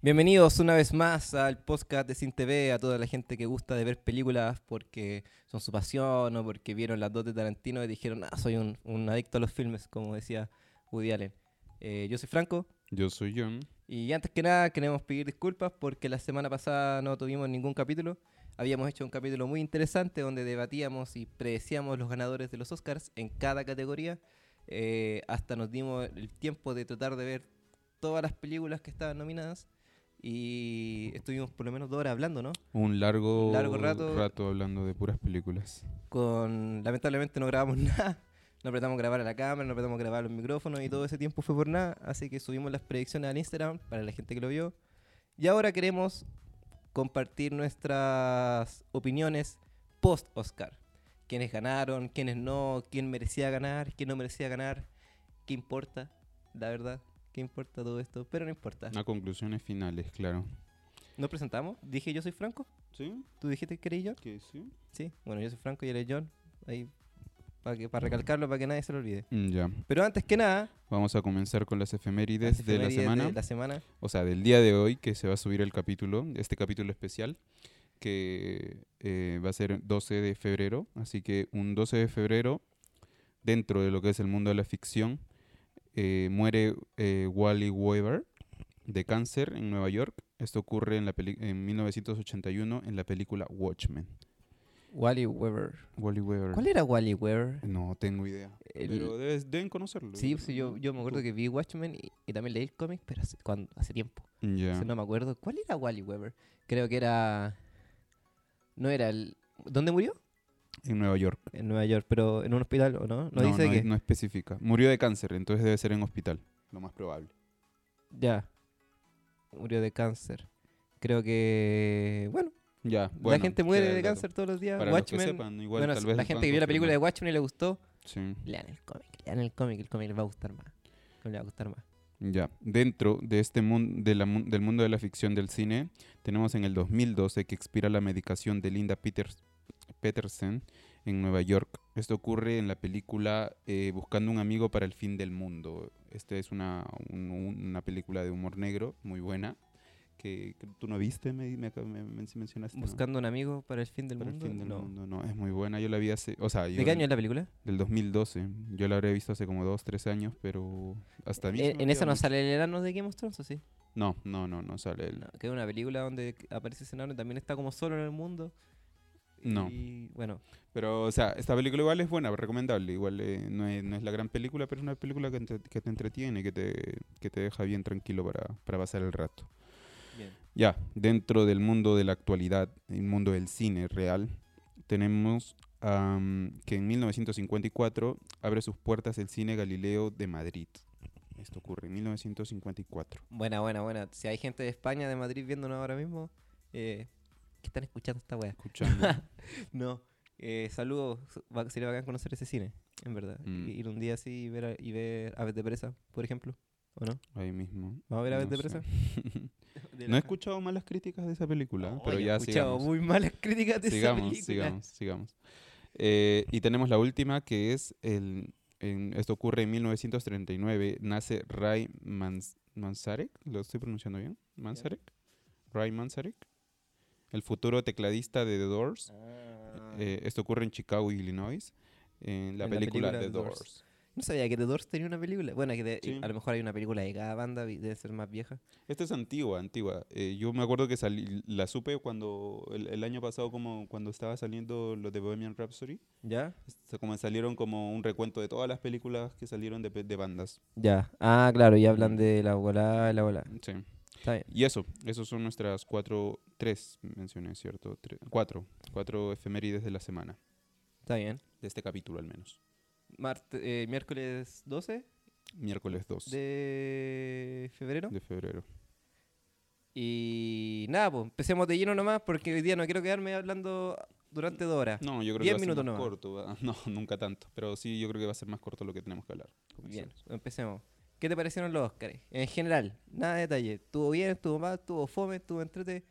Bienvenidos una vez más al podcast de Sin TV, a toda la gente que gusta de ver películas porque son su pasión o porque vieron las dos de Tarantino y dijeron, ah, soy un, un adicto a los filmes, como decía Woody Allen. Eh, yo soy Franco Yo soy John. y antes que nada queremos pedir disculpas porque la semana pasada no tuvimos ningún capítulo. Habíamos hecho un capítulo muy interesante donde debatíamos y predecíamos los ganadores de los Oscars en cada categoría. Eh, hasta nos dimos el tiempo de tratar de ver todas las películas que estaban nominadas y estuvimos por lo menos dos horas hablando, ¿no? Un largo, Largo rato. hablando de puras películas. Con lamentablemente no grabamos nada. No apretamos grabar a la cámara, no apretamos grabar los micrófonos y todo ese tiempo fue por nada. Así que subimos las predicciones al Instagram para la gente que lo vio. Y ahora queremos compartir nuestras opiniones post-Oscar. Quiénes ganaron, quiénes no, quién merecía ganar, quién no merecía ganar. ¿Qué importa? La verdad, ¿qué importa todo esto? Pero no importa. A conclusiones finales, claro. ¿Nos presentamos? Dije yo soy Franco. ¿Sí? ¿Tú dijiste que eres John? ¿Que sí? Sí. Bueno, yo soy Franco y él es John. Ahí, para que, para recalcarlo, para que nadie se lo olvide. Mm, Ya. Pero antes que nada, Vamos a comenzar con las efemérides las de la semana. de la semana. O sea, del día de hoy que se va a subir el capítulo, este capítulo especial, que eh, va a ser 12 de febrero. Así que un 12 de febrero, dentro de lo que es el mundo de la ficción, eh, muere eh, Wally Weaver de cáncer en Nueva York. Esto ocurre en, la en 1981 en la película Watchmen. Wally Weber. Wally Weaver. ¿Cuál era Wally Weber? No tengo idea. El- Pero debes- deben conocerlo. Sí, sí, yo, yo me acuerdo que vi Watchmen y, y también leí el cómic, pero hace, cuando, hace tiempo. Ya. Entonces no me acuerdo. ¿Cuál era Wally Weber? Creo que era... No era el... ¿Dónde murió? En Nueva York. En Nueva York, pero en un hospital, ¿o no? No, dice no, que... no especifica. Murió de cáncer, entonces debe ser en hospital. Lo más probable. Ya. Murió de cáncer. Creo que... Bueno, Ya, la gente muere de cáncer todos los días. Para los Watchmen... que sepan, igual bueno, tal si vez la gente que vio la película de. Watchmen y le gustó, Sí. lean el cómic. Lean el cómic, el cómic les va a gustar más. Le va a gustar más. Ya, dentro de este mundo de del mundo de la ficción del cine, tenemos en el 2012 que expira la medicación de Linda Peters Peterson en Nueva York. Esto ocurre en la película eh, Buscando un amigo para el fin del mundo. Esta es una, un- un- una película de humor negro muy buena que, que tú no viste, me, me, me- me mencionaste. ¿no? Buscando un amigo para el fin del Para el mundo. fin del no. mundo, no, es muy buena. Yo la vi hace, o sea, ¿De qué año es la película? del 2012. Yo la habré visto hace como dos, tres años, pero hasta a mí Eh, me ¿En esa no mucho. sale el enano de Game of Thrones o sí? No, no, no, no sale él. No, que es una película donde aparece ese enano y también está como solo en el mundo. No. Y bueno, Pero, o sea, esta película igual es buena, recomendable. Igual eh, no, es, no es la gran película, pero es una película que, te entretiene, que te, que te deja bien tranquilo para, para pasar el rato. bien. Ya, dentro del mundo de la actualidad, el mundo del cine real, tenemos que en 1954 abre sus puertas el Cine Galileo de Madrid. Esto ocurre en 1954. Buena, buena, buena. Si hay gente de España, de Madrid viéndonos ahora mismo, eh, que están escuchando esta wea. Escuchando. no. Eh, saludos. Va- Sería bacán conocer ese cine, en verdad. Mm. Ir un día así y ver, a- y ver Aves de Presa, por ejemplo. ¿O no? Ahí mismo. ¿Vamos a ver Aves No de. Presa? No he escuchado malas críticas de esa película, No, pero yo he ya escuchado sigamos. muy malas críticas de esa sigamos, película. sigamos, sigamos. Eh, y tenemos la última que es el en- esto ocurre en 1939 nace Ray Mans- Manzarek, lo estoy pronunciando bien, Manzarek, Ray Manzarek, el futuro tecladista de The Doors. Ah. Eh, esto ocurre en Chicago, Illinois, en la En la película, película The Doors. Doors. No sabía que The Doors tenía una película. Bueno, que de- Sí. a lo mejor hay una película de cada banda, debe ser más vieja. Esta es antigua, antigua. Eh, yo me acuerdo que salí, la supe cuando el, el año pasado, como cuando estaba saliendo lo de Bohemian Rhapsody. ¿Ya? O sea, como salieron como un recuento de todas las películas que salieron de, de bandas. Ya. Ah, claro, y hablan Mm. de la volada, la volada. Sí. Está bien. Y eso, esos son nuestras cuatro, tres mencioné, ¿cierto? Tre- cuatro, cuatro efemérides de la semana, Está bien. de este capítulo al menos. Marte- eh, miércoles 12 Miércoles 2 de, de febrero. febrero. Y nada, pues empecemos de lleno nomás porque hoy día no quiero quedarme hablando durante dos horas. No, yo creo Diez que va a ser minutos más nomás. corto. va- No, nunca tanto. Pero sí, yo creo que va a ser más corto lo que tenemos que hablar. Bien, empecemos. ¿Qué te parecieron los Oscars? En general, nada de detalle. ¿Estuvo bien, estuvo mal, estuvo fome, estuvo entrete?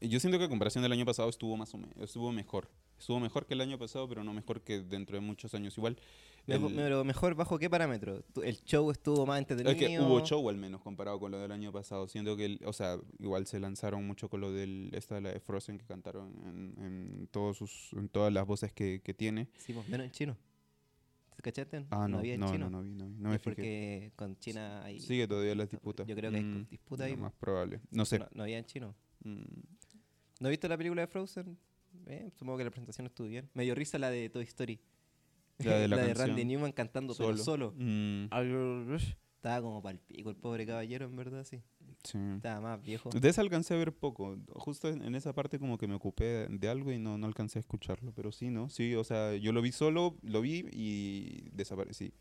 Yo siento que a comparación del año pasado estuvo más o menos, estuvo mejor. Estuvo mejor que el año pasado, pero no mejor que dentro de muchos años. Igual, Mejor, el- pero mejor bajo qué parámetro? El show estuvo más entretenido. es que hubo show al menos comparado con lo del año pasado. Siento que, el- o sea, igual se lanzaron mucho con lo del, esta, la de Frozen, que cantaron en, en todos sus, en todas las voces que, que tiene. Sí, pues, menos en chino. Ah, no, había en no, chino. no, no vi, no vi, no me es fijé. porque con China hay... Sigue todavía las disputas. Yo creo que hay Mm, disputa ahí. lo po. más probable. No sé. No, no había en chino. Mm, ¿No viste la película de Frozen? Eh, supongo que la presentación estuvo bien. Me dio risa la de Toy Story. La de la Randy. Newman cantando solo. solo. solo. Mm, Estaba como pal pico el pobre caballero, en verdad, sí. Sí. Estaba más viejo. De esa alcancé a ver poco. Justo en en esa parte como que me ocupé de algo y no, no alcancé a escucharlo. Pero sí, ¿no? Sí, o sea, yo lo vi solo, lo vi y desaparecí.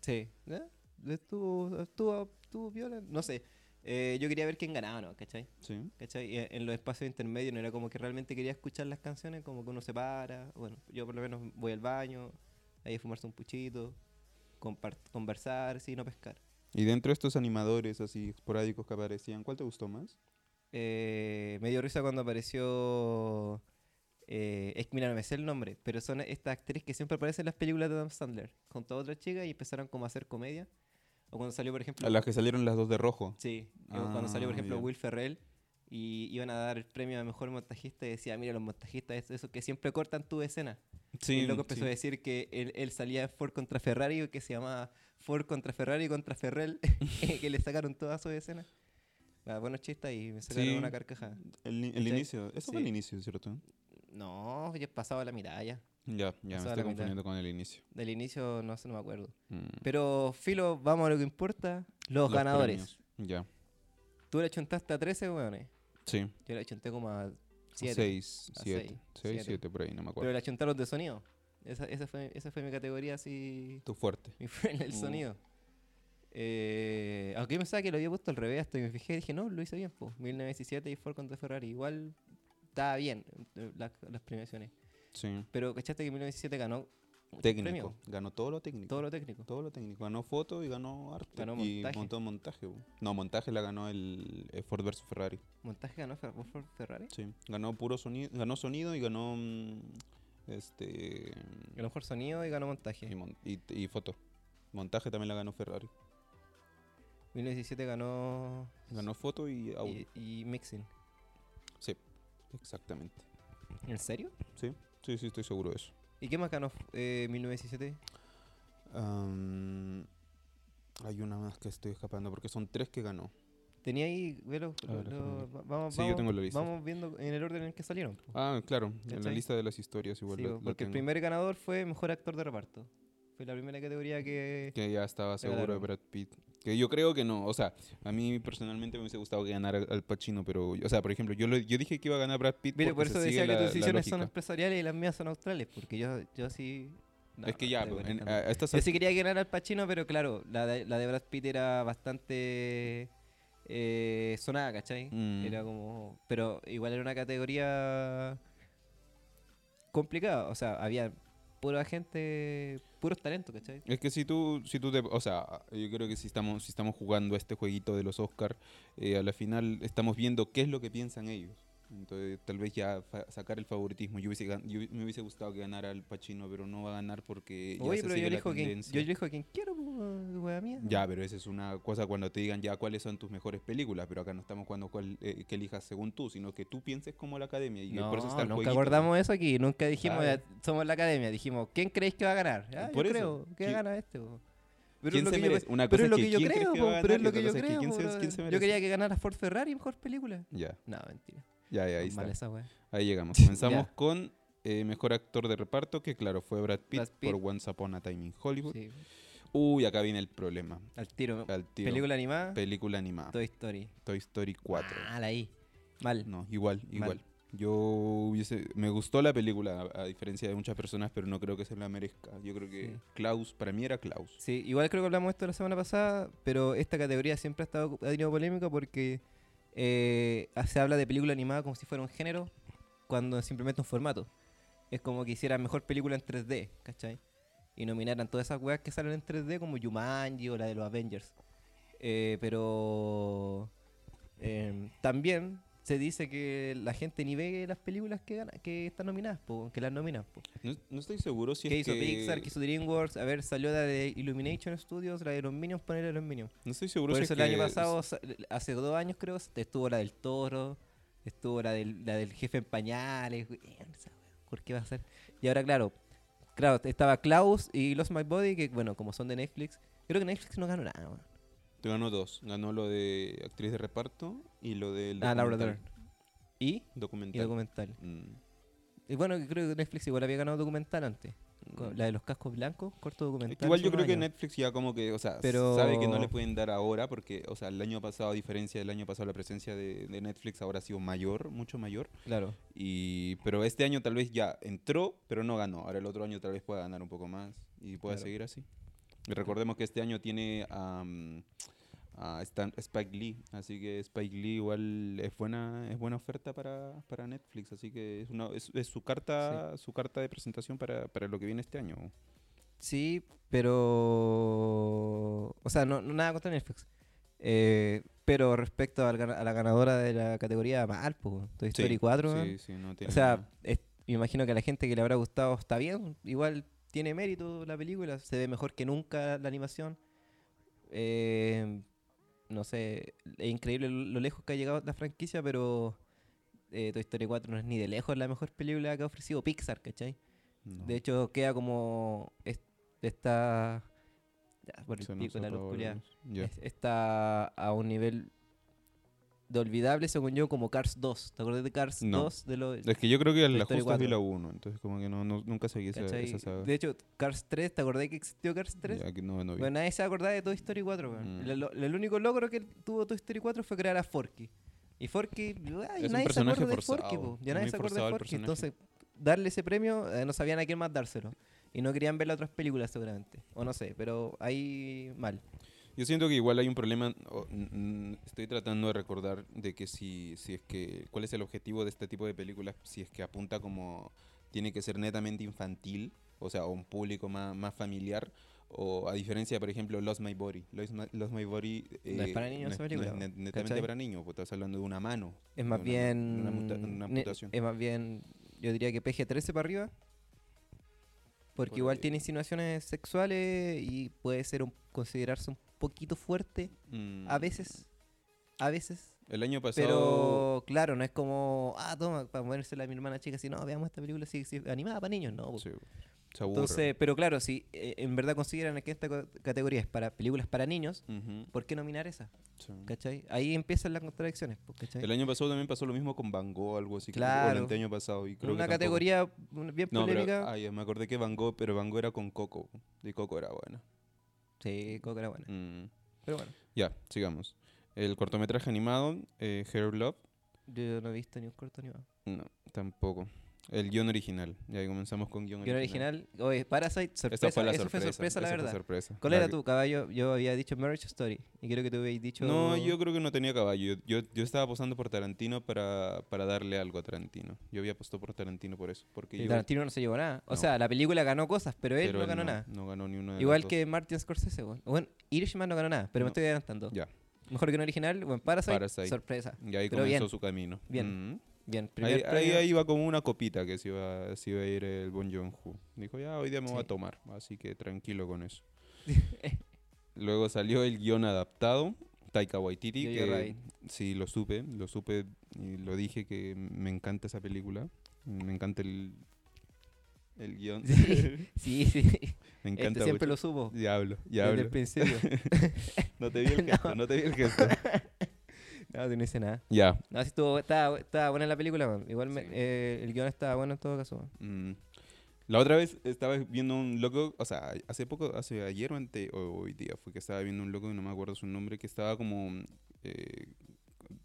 Sí. ¿Eh? Estuvo, estuvo, estuvo viola. No sé. Eh, yo quería ver quién ganaba, ¿no? ¿Cachai? Sí. ¿Cachai? Y en los espacios intermedios no era como que realmente quería escuchar las canciones, como que uno se para. Bueno, yo por lo menos voy al baño, ahí a fumarse un puchito, conversar, sí, no pescar. Y dentro de estos animadores así esporádicos que aparecían, ¿cuál te gustó más? Eh, me dio risa cuando apareció. Eh, es que mira, no me sé el nombre, pero son estas actrices que siempre aparecen en las películas de Adam Sandler, junto a otra chica y empezaron como a hacer comedia. O cuando salió, por ejemplo. A las que salieron las dos de rojo. Sí, o cuando salió, por Ah, ejemplo, ya. Will Ferrell y iban a dar el premio a mejor montajista y decía, mira, los montajistas, es eso que siempre cortan tu escena. Sí, y loco empezó sí. a decir que él, él salía en Ford contra Ferrari, que se llamaba Ford contra Ferrari contra Ferrell, que le sacaron todas sus escenas. Ah, buenos chistes y me sacaron Sí. una carcajada. El, el inicio. Eso fue el Sí. inicio, ¿cierto? No, ya pasaba la mitad ya. Ya, ya me Pasaba estoy mitad. confundiendo con el inicio. Del inicio no sé, no me acuerdo. Mm. Pero, Filo, vamos a lo que importa. Los, Los ganadores. premios. Ya. Tú le chuntaste a 13, weones. Sí. Yo le chunté como a 7. 6, A 7. seis, 6, siete. 7 por ahí, no me Pero acuerdo. le achunté a los de sonido. Esa, esa, fue, esa fue mi categoría así. Tu fuerte. El Uh. sonido. Eh, aunque yo pensaba que lo había puesto al revés, hasta que me fijé y dije, no, lo hice bien. Pues. 1917 y Ford contra Ferrari. Igual estaba bien eh, las, las premiaciones. Sí. Pero cachaste que 1917 ganó Técnico. premios, Ganó todo lo técnico. todo lo técnico. Todo lo técnico. Ganó foto y ganó arte. Ganó y montaje. montó montaje. No, montaje la ganó el, el Ford vs Ferrari. Montaje ganó Fer- Ford Ferrari. Sí. Ganó puro sonido. Ganó sonido y ganó. mm, Este. Ganó mejor sonido y ganó montaje. Y, mon- y- y foto. Montaje también la ganó Ferrari. 1917 ganó. Ganó foto y audio. y, y mixing. Sí, exactamente. ¿En serio? Sí, sí, sí, estoy seguro de eso. ¿Y qué más ganó eh, 1917? Am, hay una más que estoy escapando porque son tres que ganó. Tenía ahí, velo, lo- lo- vamos, Sí, yo vamos- tengo la lista. Vamos viendo en el orden en el que salieron. po. Ah, claro, en la lista de las historias igual Sí, porque el primer ganador fue mejor actor de reparto. Fue la primera categoría que. Que ya estaba seguro de. Brad Pitt. Que yo creo que no. O sea, a mí personalmente me hubiese gustado que ganara Al Pacino, pero, o sea, por ejemplo, yo, lo- yo dije que iba a ganar Brad Pitt. Mire, por eso decía que la- tus decisiones son empresariales y las mías son australes. Porque yo, yo sí. no, es que ya, pues, en- a, a estas Yo sí quería que ganara al Pacino, pero claro, la de, la de Brad Pitt era bastante eh, sonada, ¿cachai? Mm. Era como. Pero igual era una categoría complicada. O sea, había pura gente, puros talentos, ¿cachai? Es que si tú, si tú te, o sea, yo creo que si estamos, si estamos jugando a este jueguito de los Oscar, eh, a la final estamos viendo qué es lo que piensan ellos. Entonces, tal vez ya sacar el favoritismo. Yo, hubiese, yo me hubiese gustado que ganara el Pacino, pero no va a ganar porque ya Oye, se pero sigue yo la elijo, quien, tendencia. yo elijo a quien quiero, pues, wea mía. Ya, pero esa es una cosa cuando te digan ya cuáles son tus mejores películas, pero acá no estamos jugando cuál, eh, que elijas según tú, sino que tú pienses como la academia y No, por eso está el nunca jueguito. acordamos eso aquí, nunca dijimos, ya, somos la academia, dijimos, ¿quién creéis que va a ganar? Ah, Por yo eso, creo que ¿quién- gana este. Pero ¿Quién es lo se que yo- merece? Una pero cosa es lo es que que yo quién crees creo, pero es lo que yo creo. se- se quería que ganara Ford Ferrari mejor película. Ya, No, mentira. Ya, ya, ahí Mal está. esa. Ahí llegamos. Comenzamos Ya. con eh, mejor actor de reparto, que claro, fue Brad Pitt, Brad Pitt. por Once Upon a Time in Hollywood. Sí, Uy, acá viene el problema. al tiro. Al tiro. Película animada, Película animada. Toy Story. Toy Story 4. Mal ahí. Mal. No, igual, Mal. igual. Yo hubiese, me gustó la película, a, a diferencia de muchas personas, pero no creo que se la merezca. Yo creo que Sí. Klaus, para mí era Klaus. Sí, igual creo que hablamos de esto la semana pasada, pero esta categoría siempre ha, estado, ha tenido polémica porque eh, se habla de película animada como si fuera un género cuando simplemente un formato. Es como que hicieran mejor película en 3D, ¿cachai? Y nominaran todas esas weas que salen en 3D como Jumanji o la de los Avengers. Eh, pero eh, también se dice que la gente ni ve las películas que gana, que están nominadas, po, que las nominan. No, no estoy seguro si ¿Qué es hizo que... Pixar? ¿Qué hizo DreamWorks? A ver, salió la de Illumination Studios, la de los Minions, ponerle a los Minions. No estoy seguro Por si eso es el año que- pasado, sa- hace dos años creo, estuvo la del toro, estuvo la del, la del jefe en pañales. ¿Por qué va a ser? Y ahora, claro, claro, estaba Klaus y Lost My Body, que bueno, como son de Netflix, creo que Netflix no ganó nada. weón. Te ganó dos. Ganó lo de actriz de reparto y lo del Ah, Laura documental. Dern. ¿Y? Y Documental. documental. Mm. Y bueno, creo que Netflix igual había ganado documental antes. Mm. La de los cascos blancos, corto documental. igual yo creo que. Netflix ya como que, o sea, Pero- sabe que no le pueden dar ahora porque, o sea, el año pasado, a diferencia del año pasado, la presencia de, de Netflix ahora ha sido mayor, mucho mayor. Claro. Y, pero este año tal vez ya entró, pero no ganó. Ahora el otro año tal vez pueda ganar un poco más y pueda Claro. seguir así. Y recordemos que este año tiene am, a Stan- Spike Lee, así que Spike Lee igual es buena es buena oferta para, para Netflix, así que es, una, es, es su carta su carta de presentación para, para lo que viene este año. Sí, pero. O sea, no, no nada contra Netflix. Eh, pero respecto a la ganadora de la categoría, mal, pues. Toy Story 4, weón. sí, sí, no tiene O sea, es- me imagino que a la gente que le habrá gustado está bien. Igual tiene mérito la película. Se ve mejor que nunca la animación. Eh, no sé, es increíble lo, lo lejos que ha llegado la franquicia, pero eh, Toy Story 4 no es ni de lejos la mejor película que ha ofrecido Pixar, ¿cachai? No. De hecho, queda como es- esta... ya, por el pico, la. Es- Está a un nivel de olvidable, según yo, como Cars 2. ¿Te acuerdas de Cars No. 2? De lo, Es que yo creo que la justa vi 4. la 1, entonces como que no, no- nunca seguí esa, esa saga. De hecho, Cars 3, ¿te acordás que existió Cars 3? Ya que no, no vi. Bueno, nadie se acordaba de Toy Story 4. weón. Mm. El, único logro que tuvo Toy Story 4 fue crear a Forky. Y Forky, ay, Es un nadie se acuerda de Forky, po. Ya nadie se acuerda de Forky. Entonces, darle ese premio, eh, no sabían a quién más dárselo. Y no querían ver las otras películas, seguramente. O no sé, pero ahí mal. Yo siento que igual hay un problema, estoy tratando de recordar de que si, si es que, cuál es el objetivo de este tipo de películas, si es que apunta como, tiene que ser netamente infantil, o sea, o un público más, más familiar, o a diferencia, por ejemplo, Lost My Body. Lost My, Lost My Body No es para niños no esa es- no película, es net- netamente ¿cachai? para niños, porque estás hablando de una mano. Es más una- bien. Una, muta- una ne- amputación. Es más bien. Yo diría que PG-13 para arriba. Porque Por igual tiene insinuaciones sexuales y puede ser un, considerarse un poquito fuerte Mm, a veces. A veces. El año pasado... Pero claro, no es como, ah, toma, para ponérsela a mi hermana chica, si no, veamos esta película sí, sí, animada para niños, no. sí, se. Entonces, pero claro, si eh, en verdad consideran que esta categoría es para películas para niños, Ujú, ¿por qué nominar esa? sí. ¿Cachai? Ahí empiezan las contradicciones, ¿cachai? El año pasado también pasó lo mismo con Van Gogh, algo así. creo que- Claro. el año pasado. Y creo Una que categoría mm, bien No, pero polémica. ya, me acordé que Van Gogh, pero Van Gogh era con Coco. Y Coco era buena. Sí, Coco era buena. Mm, Pero bueno, Ya, sigamos. El cortometraje animado, eh, Hair Love, yo no he visto ni un corto animado. no, tampoco. El guion original. Ya comenzamos con guion Guión original, oye, Parasite, sorpresa. Esa fue la eso sorpresa. fue sorpresa, la fue verdad. sorpresa. ¿Cuál era tu caballo? Yo había dicho Marriage Story. Y creo que tú habías dicho. No, yo creo que no tenía caballo. Yo, yo estaba apostando por Tarantino para, para darle algo a Tarantino. Yo había apostado por Tarantino por eso. Porque Y yo, Tarantino no se llevó nada. O No. sea, la película ganó cosas, pero él pero no él ganó nada. No ganó ni uno de Igual que Martin Scorsese, weón. Bueno, Irishman no ganó nada, pero me No. estoy adelantando. dos. Ya, Mejor que un original, bueno, Parasite, Parasite. sorpresa. y ahí Pero comenzó bien, su camino. bien. Mm. Bien, Ahí, primer ahí, ahí iba como una copita que se iba, se iba a ir el Bon Joon-ho. Dijo, ya, hoy día me voy a Sí. tomar, así que tranquilo con eso. Luego salió el guion adaptado, Taika Waititi, Jojo que sí, lo supe, lo supe y lo dije que me encanta esa película. Me encanta el, el guion. Sí, sí. me Este encanta siempre mucho. lo supo. Diablo, Desde diablo. el principio. No te vi el gesto, No. no te vi el gesto. No, no hice nada. ya. No, sí estuvo, estaba, estaba buena la película, man. Igual me- Sí. eh, el guion estaba bueno en todo caso. man. Mm. La otra vez estaba viendo un loco, o sea, hace poco, hace ayer o ante, o hoy día fue que estaba viendo un loco no me acuerdo su nombre, que estaba como, eh,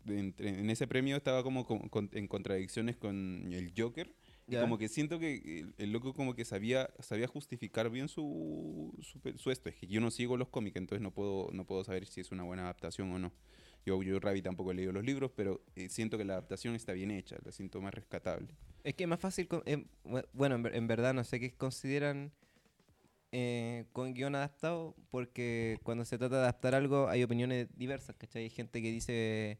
de entre- en ese premio estaba como, con- con- en contradicciones con el Joker. Y Ya. como que siento que el, el loco como que sabía, sabía justificar bien su, su, pe- su esto. Es que yo no sigo los cómics, entonces no puedo, no puedo saber si es una buena adaptación o no. Yo, yo Rabbit tampoco he leído los libros, pero eh, siento que la adaptación está bien hecha, la siento más rescatable. Es que es más fácil. em, bu- bueno, en verdad no sé qué consideran eh, con guion adaptado, porque cuando se trata de adaptar algo hay opiniones diversas, ¿cachai? Hay gente que dice.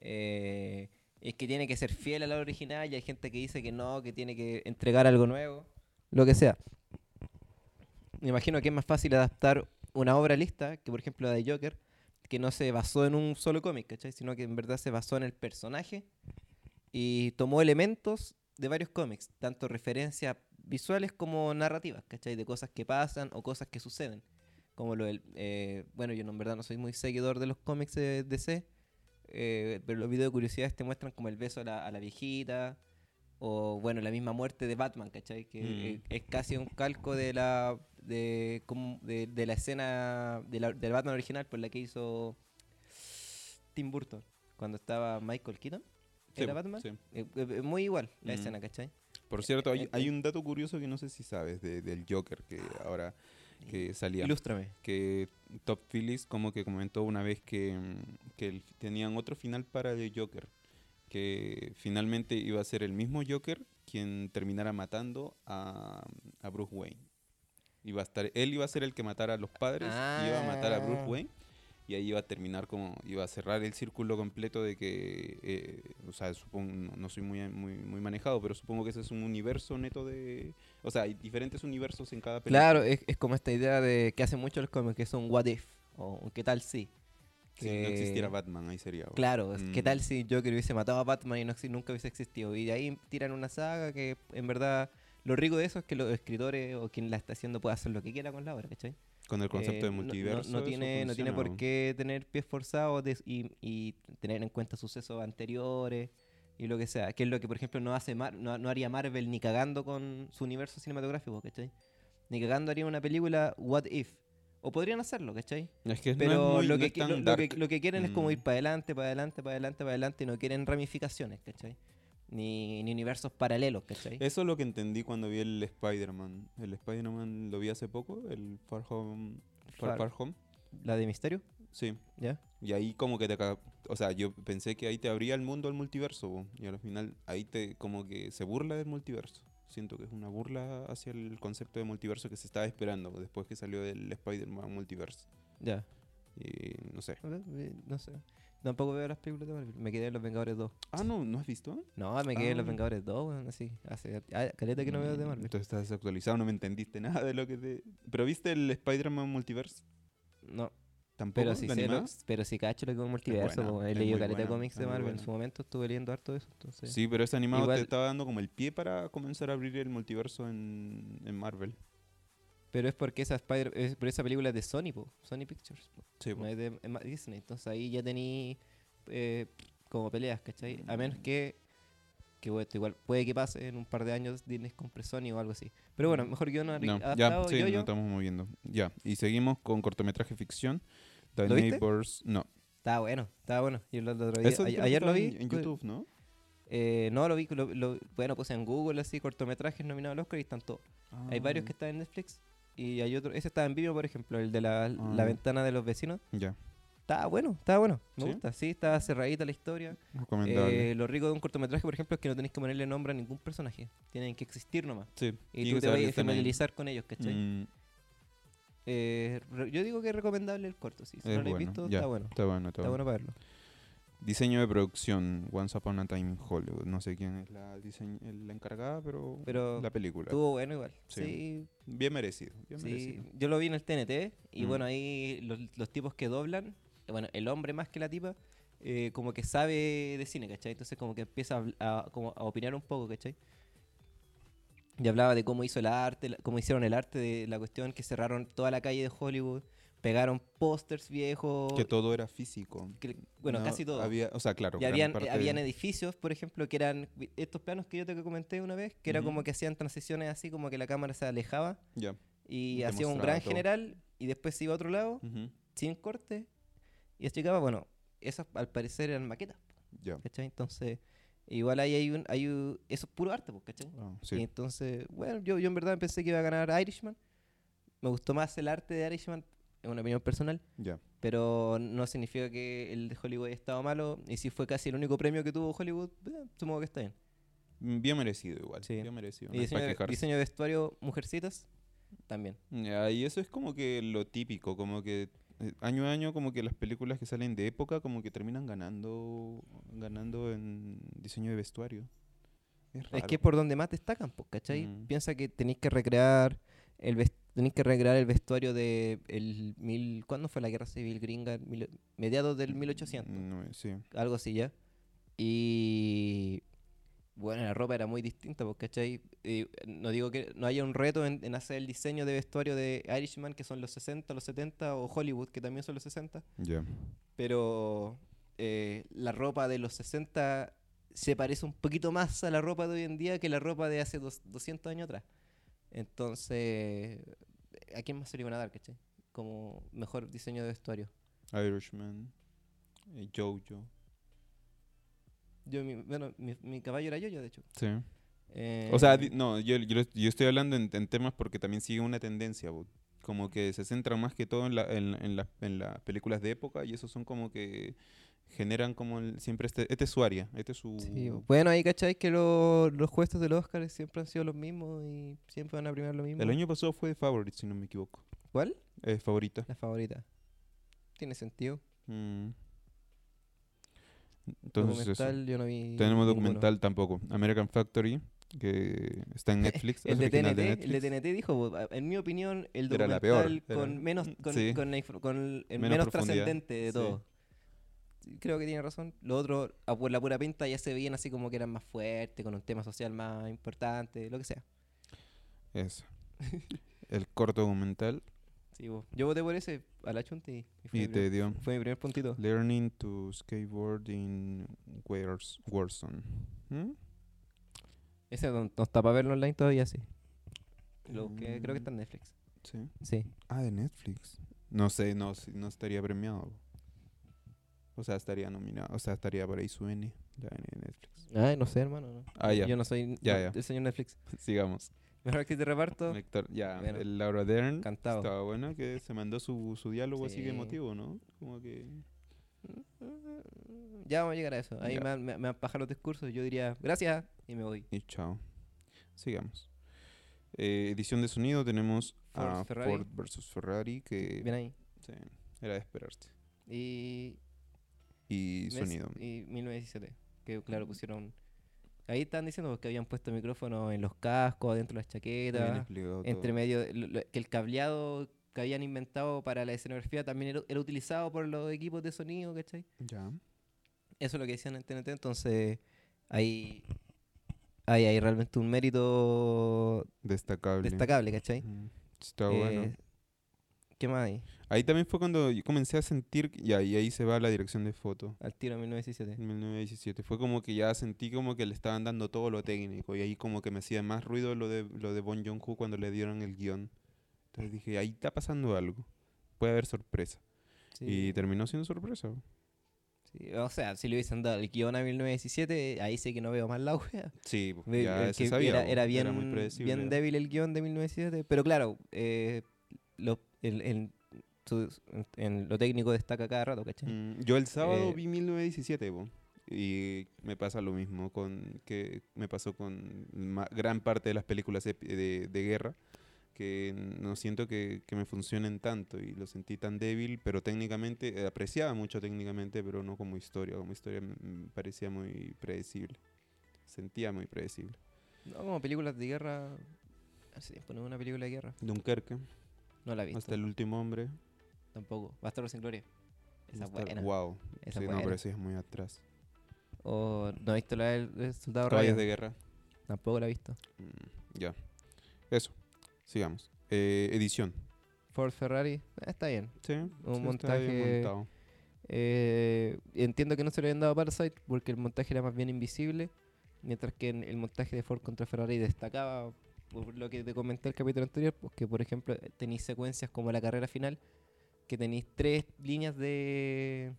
eh, es que tiene que ser fiel a la original y hay gente que dice que no, que tiene que entregar algo nuevo, lo que sea. Me imagino que es más fácil adaptar una obra lista que por ejemplo la de Joker, que no se basó en un solo cómic, ¿cachai? Sino que en verdad se basó en el personaje y tomó elementos de varios cómics, tanto referencias visuales como narrativas, ¿cachai? De cosas que pasan o cosas que suceden. Como lo del... eh, bueno, yo no, en verdad no soy muy seguidor de los cómics de DC, eh, pero los videos de curiosidades te muestran como el beso a la, a la viejita, o bueno, la misma muerte de Batman, ¿cachai? Que Mm. eh, es casi un calco de la de, de, de la escena de la- del Batman original por la que hizo Tim Burton, cuando estaba Michael Keaton. Sí, ¿Era Batman? sí. Eh, eh, muy igual la Mm. escena, ¿cachai? Por cierto, hay, Eh, hay un dato curioso que no sé si sabes de- del Joker que ahora que salía. Ilústrame. que Top Phillips como que comentó una vez que, mm, que tenían otro final para el Joker, que finalmente iba a ser el mismo Joker quien terminara matando a, a Bruce Wayne. Iba a estar, él iba a ser el que matara a los padres, y iba a matar a Bruce Ah. Wayne y ahí iba a terminar como, iba a cerrar el círculo completo de que, eh, o sea, supongo, no, no soy muy, muy, muy manejado, pero supongo que ese es un universo neto de, o sea, hay diferentes universos en cada película. Claro, es, es como esta idea de que hacen mucho los cómics, que es un what if, o qué tal si. Si no que- existiera Batman, ahí sería. Claro, es- ¿qué Mm. tal si Joker hubiese matado a Batman y no, nunca hubiese existido? Y de ahí tiran una saga que en verdad lo rico de eso es que los escritores o quien la está haciendo puede hacer lo que quiera con la obra, ¿cachai? Con el concepto Eh, de no- no- multiverso. No, tiene, no tiene por qué tener pies forzados de- y, y tener en cuenta sucesos anteriores y lo que sea. Que es lo que, por ejemplo, no hace Mar- no, no haría Marvel ni cagando con su universo cinematográfico, ¿cachai? Ni cagando haría una película What If. O podrían hacerlo, ¿cachai? Es que no es Pero muy- lo, que, lo, lo que, lo que quieren es como Mm. ir para adelante, para adelante, para adelante, para adelante y no quieren ramificaciones, ¿cachai? Ni, ni universos paralelos, ¿cachai? Eso es lo que entendí cuando vi el Spider-Man. El Spider-Man lo vi hace poco, el Far Home. Far, Far- Home. La de Misterio, Sí. ¿ya? Y ahí como que te... O sea, yo pensé que ahí te abría el mundo al multiverso. Y al final ahí te como que se burla del multiverso. Siento que es una burla hacia el concepto de multiverso que se estaba esperando después que salió del Spider-Man multiverso. Ya. Y no sé. No sé. Tampoco veo las películas de Marvel. Me quedé en Los Vengadores 2. Ah, ¿no, ¿no has visto? No, me quedé en Los Ah. Vengadores 2, weón, así. Hace ah, caleta que no veo de Mm, Marvel. Entonces estás desactualizado, no me entendiste nada de lo que te... ¿Pero viste el Spider-Man multiverse? No, ¿Tampoco? pero ¿La sé lo- pero sí cacho lo que es un multiverso. buena, po. He es leído caleta de cómics de es Marvel. En su momento estuve leyendo harto eso. Entonces. Sí, pero ese animado Igual- te estaba dando como el pie para comenzar a abrir el multiverso en, en Marvel. Pero es porque esa, Spider es, pero esa película es de Sony, po. Sony Pictures. po. Sí, No es de Disney. Entonces ahí ya tení eh, como peleas, ¿cachai? A menos que, que bueno, igual puede que pase en un par de años Disney compre Sony o algo así. Pero bueno, mejor guion No, adaptado, ya, sí, yo, yo. estamos moviendo. Ya, y seguimos con cortometraje ficción. The ¿Lo viste? Neighbors. No. Estaba bueno, estaba bueno. Yo lo- Eso dijeron ayer que lo vi. En, YouTube, ¿no? Eh, no, lo vi, lo, bueno, puse en Google así, cortometrajes nominados al Oscar y están todos. Hay varios Ah, que están en Netflix y hay otro, ese estaba en vivo, por ejemplo, el de la, la Ah. ventana de los vecinos. Ya, Estaba bueno, estaba bueno, me ¿Sí? gusta, sí, estaba cerradita la historia. Eh, lo rico de un cortometraje, por ejemplo, es que no tenéis que ponerle nombre a ningún personaje, tienen que existir nomás. sí. Y tiene tú te vas a ahí. familiarizar con ellos, ¿cachai? Mm, Eh, yo digo que es recomendable el corto, sí. Si Es no lo bueno, visto, ya. está bueno. está bueno, está, Está bueno. bueno para verlo. Diseño de producción. Once Upon a Time in Hollywood. No sé quién es la, diseñ- la encargada, pero, Pero la película. Estuvo bueno igual. Sí. Sí, Bien merecido. Bien sí. merecido. Yo lo vi en el TNT y Mm. bueno, ahí los, los tipos que doblan, bueno, el hombre más que la tipa, eh, como que sabe de cine, ¿cachai? Entonces como que empieza a, habl- a- como a opinar un poco, ¿cachai? Y hablaba de cómo hizo el arte, la- cómo hicieron el arte de la cuestión que cerraron toda la calle de Hollywood, pegaron pósters viejos. Que todo era físico. que- bueno, No, casi todo. Había, o sea, claro. y habían, parte- habían edificios, por ejemplo, que eran estos planos que yo te comenté una vez, que era Ujú. como que hacían transiciones así, como que la cámara se alejaba Ya. y hacía un gran todo. general y después se iba a otro lado sin corte y explicaba, bueno, esas al parecer eran maquetas, Ya. ¿cachai? Entonces, igual ahí hay un, hay un, eso es puro arte, pues, ¿cachai? Ah, Y entonces, bueno, yo, yo en verdad pensé que iba a ganar Irishman. Me gustó más el arte de Irishman, es una opinión personal, Ya. pero no significa que el de Hollywood haya estado malo. Y si fue casi el único premio que tuvo Hollywood, eh, supongo que está bien. Mm, Bien merecido igual. Sí. Bien merecido. Y no diseño, de- quejarse. diseño de vestuario, mujercitas, también. Ya, y eso es como que lo típico, como que eh, año a año como que las películas que salen de época como que terminan ganando ganando en diseño de vestuario. Es, Es que es por donde más destacan, pues, ¿cachai? Mm. Piensa que tenéis que recrear el ves- tenéis que recrear el vestuario de el mil ¿cuándo fue la guerra civil gringa? Mil- mediados del 1800, No, sí. algo así ya. Y bueno, la ropa era muy distinta, pues, ¿cachai? Y no digo que no haya un reto en, en hacer el diseño de vestuario de Irishman, que son los 60, los 70, o Hollywood, que también son los 60. Ya. pero eh, la ropa de los 60 se parece un poquito más a la ropa de hoy en día que la ropa de hace dos- 200 años atrás. Entonces, ¿a quién más se le iban a dar, cachai? Como mejor diseño de vestuario. Irishman. eh, Jojo. Yo, mi, bueno, mi, mi caballo era yo de hecho. Sí. Eh, O sea, no, yo, yo, yo estoy hablando en, en temas porque también sigue una tendencia, bo. como que se centran más que todo en, la, en, en, la- en las películas de época y esos son como que generan como el- siempre este, este es su área, este es su... sí, bueno, ahí cachai que lo- los jueces del Oscar siempre han sido los mismos y siempre van a premiar lo mismo. el año pasado fue Favorite, si no me equivoco. ¿Cuál? Eh, favorita. La favorita. Tiene sentido. Mm. Entonces eso. documental yo no vi. Tenemos ninguno. documental tampoco. American Factory, que está en Netflix. El de, TNT, de el de Netflix. TNT dijo, "Bo- en mi opinión, el Era la documental peor, con era- menos con, sí. con la inf- con el, el Menos trascendente de todo. Sí, Creo que tiene razón. Lo otro, a por la pura pinta, ya se veían así como que eran más fuertes, con un tema social más importante, lo que sea. Eso. el corto documental. Sí, bo. Yo voté por ese, a la chunta y, te primer, dio fue mi primer puntito. Learning to Skateboard in Wars- Warzone. ¿Mm? Ese no, no está para verlo online todavía, sí. Lo que, creo que Mm. está en Netflix. Sí. Sí. Ah, de Netflix. No sé, no, no estaría premiado. O sea, estaría nominado. O sea, estaría por ahí su N. La N de Netflix. Ay, no sé, hermano. no. Ah, ya. Yo no soy Ya, no, ya. el señor Netflix. Sigamos. Mejor actriz de reparto. Lector- ya, Bueno. el Laura Dern. Encantado. Estaba bueno que se mandó su, su diálogo así Sí. que emotivo, ¿no? Como que. Ya vamos a llegar a eso. Ahí Ya. me, me, me apajan los discursos. Yo diría, gracias, y me voy. Y chao. Sigamos. Eh, edición de sonido tenemos Ford, a Ferrari. Ford versus Ferrari, que Bien ahí. sí, era de esperarse. Y, Y sonido. y 1917. Que claro, pusieron. Ahí están diciendo que habían puesto micrófono en los cascos, adentro de las chaquetas. Entre medio. de- lo- lo- que el cableado que habían inventado para la escenografía también era, era utilizado por los equipos de sonido, ¿cachai? Ya. Eso es lo que decían en TNT. Entonces, ahí. Ahí hay realmente un mérito Destacable. destacable, ¿cachai? Mm, Está bueno. Eh, ¿Qué más? Ahí también fue cuando yo comencé a sentir, y ahí se va la dirección de foto. Al tiro 1917. En 1917. Fue como que ya sentí como que le estaban dando todo lo técnico. Y ahí como que me hacía más ruido lo de, lo de Bon Joon-ho cuando le dieron el guion. Entonces dije, ahí está pasando algo. Puede haber sorpresa. Sí, Y terminó siendo sorpresa. sí, O sea, si le hubiesen dado el guion a 1917, ahí sí que no veo más la wea. Sí, pues, Ve- ya se sabía. era, po, era bien, muy bien débil el guion de 1917. Pero claro, eh, lo, el- el- en lo técnico destaca cada rato, ¿cachai? Mm, yo el sábado Eh, vi 1917, po, y me pasa lo mismo con que me pasó con gran parte de las películas epi- de, de guerra, que no siento que, que me funcionen tanto y lo sentí tan débil, pero técnicamente, eh, apreciaba mucho técnicamente, pero no como historia, como historia me, parecía muy predecible, sentía muy predecible. No, como películas de guerra. Hace tiempo no una película de guerra. Dunkerque, No la he visto. hasta el último hombre, Tampoco. Bastardo sin gloria. Esa es hasta- buena. wow, Esa sí, es no, pero buena. ya es muy atrás. O no he visto la del Soldado Caballos Ryan. de guerra. Tampoco la he visto. Mm, ya. Eso. Sigamos. Eh, edición. Ford Ferrari. eh, está bien. Sí. Un sí, está bien montaje- montado. Eh, entiendo que no se le habían dado a Parasite porque el montaje era más bien invisible, mientras que en el montaje de Ford contra Ferrari destacaba, por lo que te comenté el capítulo anterior, pues que por ejemplo tenéis secuencias como la carrera final, que tenéis tres líneas de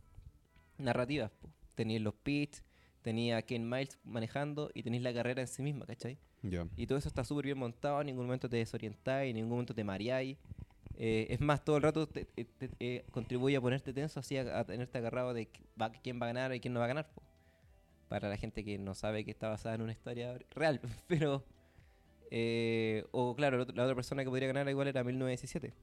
narrativas. po. Tenéis los pits, tenía a Ken Miles manejando y tenéis la carrera en sí misma, ¿cachai? Ya. Y todo eso está súper bien montado, en ningún momento te desorientáis, en ningún momento te mareáis. Eh, es más, todo el rato te, te- te- eh, contribuye a ponerte tenso, así a, a tenerte agarrado de va- quién va a ganar y quién no va a ganar. po. Para la gente que no sabe que está basada en una historia real. Pero, eh, o claro, la otra- persona que podría ganar igual era 1917.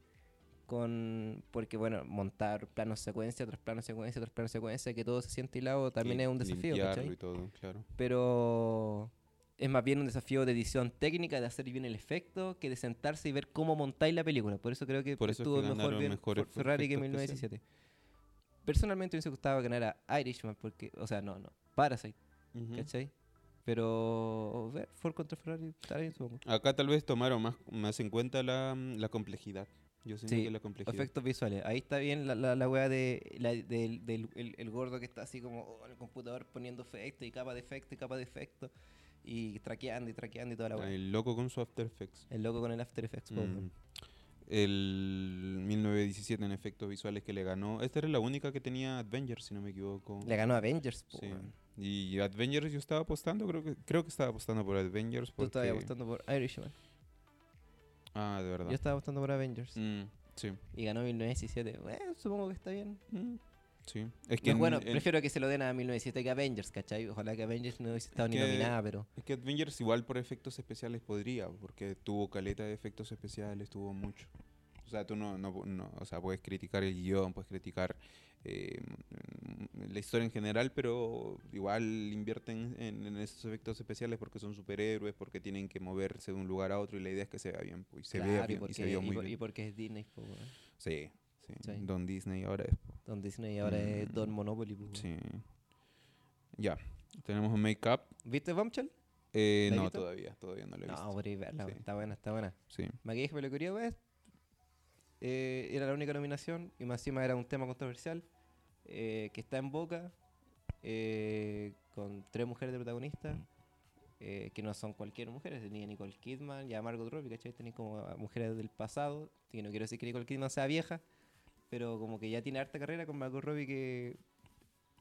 con porque bueno, montar planos secuencia, tras planos secuencia, tras planos secuencia, que todo se siente hilado también Y es un desafío, y todo, claro. Pero es más bien un desafío de edición técnica, de hacer bien el efecto, que de sentarse y ver cómo montáis la película. Por eso creo que Por eso es estuvo que mejor bien mejores Fer- Ferrari que efectos 1917. Personalmente me hubiese gustado que ganara Irishman, porque, o sea, no, no, Parasite, Ujú. ¿cachai? Pero ver, Ford contra Ferrari, está bien, supongo. Acá tal vez tomaron más, más en cuenta la, la complejidad. Yo siento Sí, que la complejidad. Efectos visuales. Ahí está bien la, la, la weá de, la- del, del el, el gordo que está así como oh, en el computador poniendo efectos y capa de efecto y capa de efecto y traqueando y traqueando y toda la weá. El loco con su After Effects. El loco con el After Effects. Mm. El 1917 en efectos visuales que le ganó. Esta era la única que tenía Avengers, si no me equivoco. Le ganó Avengers. po, Sí. Y Avengers yo estaba apostando, creo que creo que estaba apostando por Avengers. Tú estabas porque- apostando por Irishman. Ah, de verdad. Yo estaba apostando por Avengers. Mm, sí. Y ganó 1917. Bueno, supongo que está bien. Mm, sí. Es que No, en- bueno, en- prefiero que se lo den a 1917 que Avengers, ¿cachai? Ojalá que Avengers no hubiese estado ni que- nominada, pero... Es que Avengers igual por efectos especiales podría, porque tuvo caleta de efectos especiales, tuvo mucho. O sea, tú no, no, no- o sea, puedes criticar el guion, puedes criticar eh, mm, la historia en general, pero igual invierten en, en esos efectos especiales porque son superhéroes, porque tienen que moverse de un lugar a otro y la idea es que se vea bien, pues, y se vea Claro, bien, y porque, se vio y muy por- bien. y porque es Disney, po. Sí, sí, Sí. Don Disney ahora es. Don Disney ahora es Mm, Don Monopoly, po. Sí. Ya, tenemos un make-up. ¿Viste Bombshell? Eh, ¿La has no, visto? todavía, todavía no lo he visto. No, podréis verla, Sí. weón. está buena, está buena. Sí. Maquillaje, peluquería, weón. Eh, era la única nominación y más encima era un tema controversial eh, que está en boca eh, con tres mujeres de protagonistas eh, que no son cualquier mujeres, ni a Nicole Kidman y a Margot Robbie, ¿cachai? Tenéis como a mujeres del pasado, que no quiero decir que Nicole Kidman sea vieja, pero como que ya tiene harta carrera con Margot Robbie que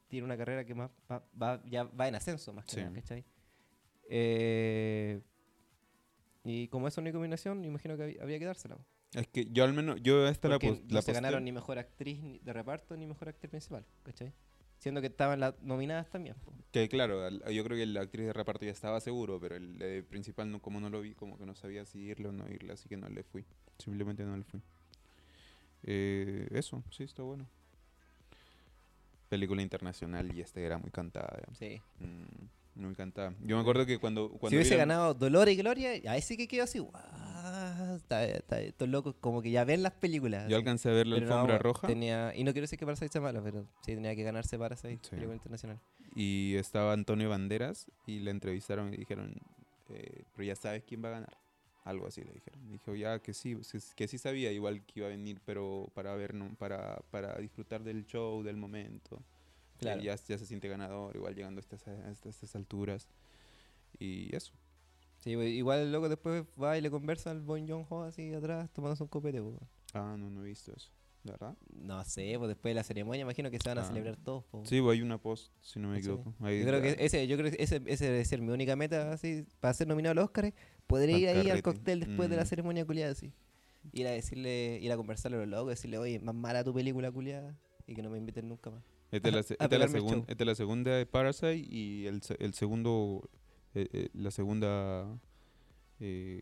tiene una carrera que más va, va- ya va en ascenso más que Sí. nada, ¿cachai? Eh, y como es única nominación, imagino que había, había que dársela. Es que yo al menos, yo esta la, Porque pos- no la se ganaron ni mejor actriz de reparto ni mejor actriz principal, ¿cachai? Siendo que estaban las nominadas también. Que claro, yo creo que la actriz de reparto ya estaba seguro, pero el principal, no, como no lo vi, como que no sabía si irle o no irle, así que no le fui. Simplemente no le fui. Eh, eso, sí, está bueno. Película internacional y este era muy cantada. Sí. Mm, muy cantada. Yo me acuerdo que cuando... cuando si hubiese ganado Dolor y Gloria, ahí sí que quedó así. "Guau, está- está- estos locos como que ya ven las películas. Yo así. alcancé a ver la Pero no, alfombra roja Tenía, y no quiero decir que Parasite sea mala, pero sí tenía que ganarse Parasite, Sí. película internacional. y estaba Antonio Banderas y le entrevistaron y dijeron, eh, pero ya sabes quién va a ganar. Algo así le dijeron. Dijo ya que sí, que sí sabía igual que iba a venir, pero para ver, ¿no? para, para disfrutar del show, del momento. Claro. Ya, ya se siente ganador, igual llegando a estas, a estas, alturas. Y eso. Sí, igual el loco después va y le conversa al Bon Joon Ho así atrás tomándose un copete. pues. Ah, no, no he visto eso. ¿De verdad? No sé, pues después de la ceremonia imagino que se van a Ah. celebrar todos. pues. Sí, pues, hay una post, si no me equivoco. Ahí Yo creo que ese, yo creo que ese, ese debe ser mi única meta así, para ser nominado al Oscar, poder Al ir ahí al cóctel después de la Mm. ceremonia culiada así. Ir a decirle, ir a conversarle a los locos, decirle, oye, más mala tu película culiada y que no me inviten nunca más. Esta es la, es la segun- es la segunda de Parasite y el, se- el segundo, eh, eh, la segunda, eh,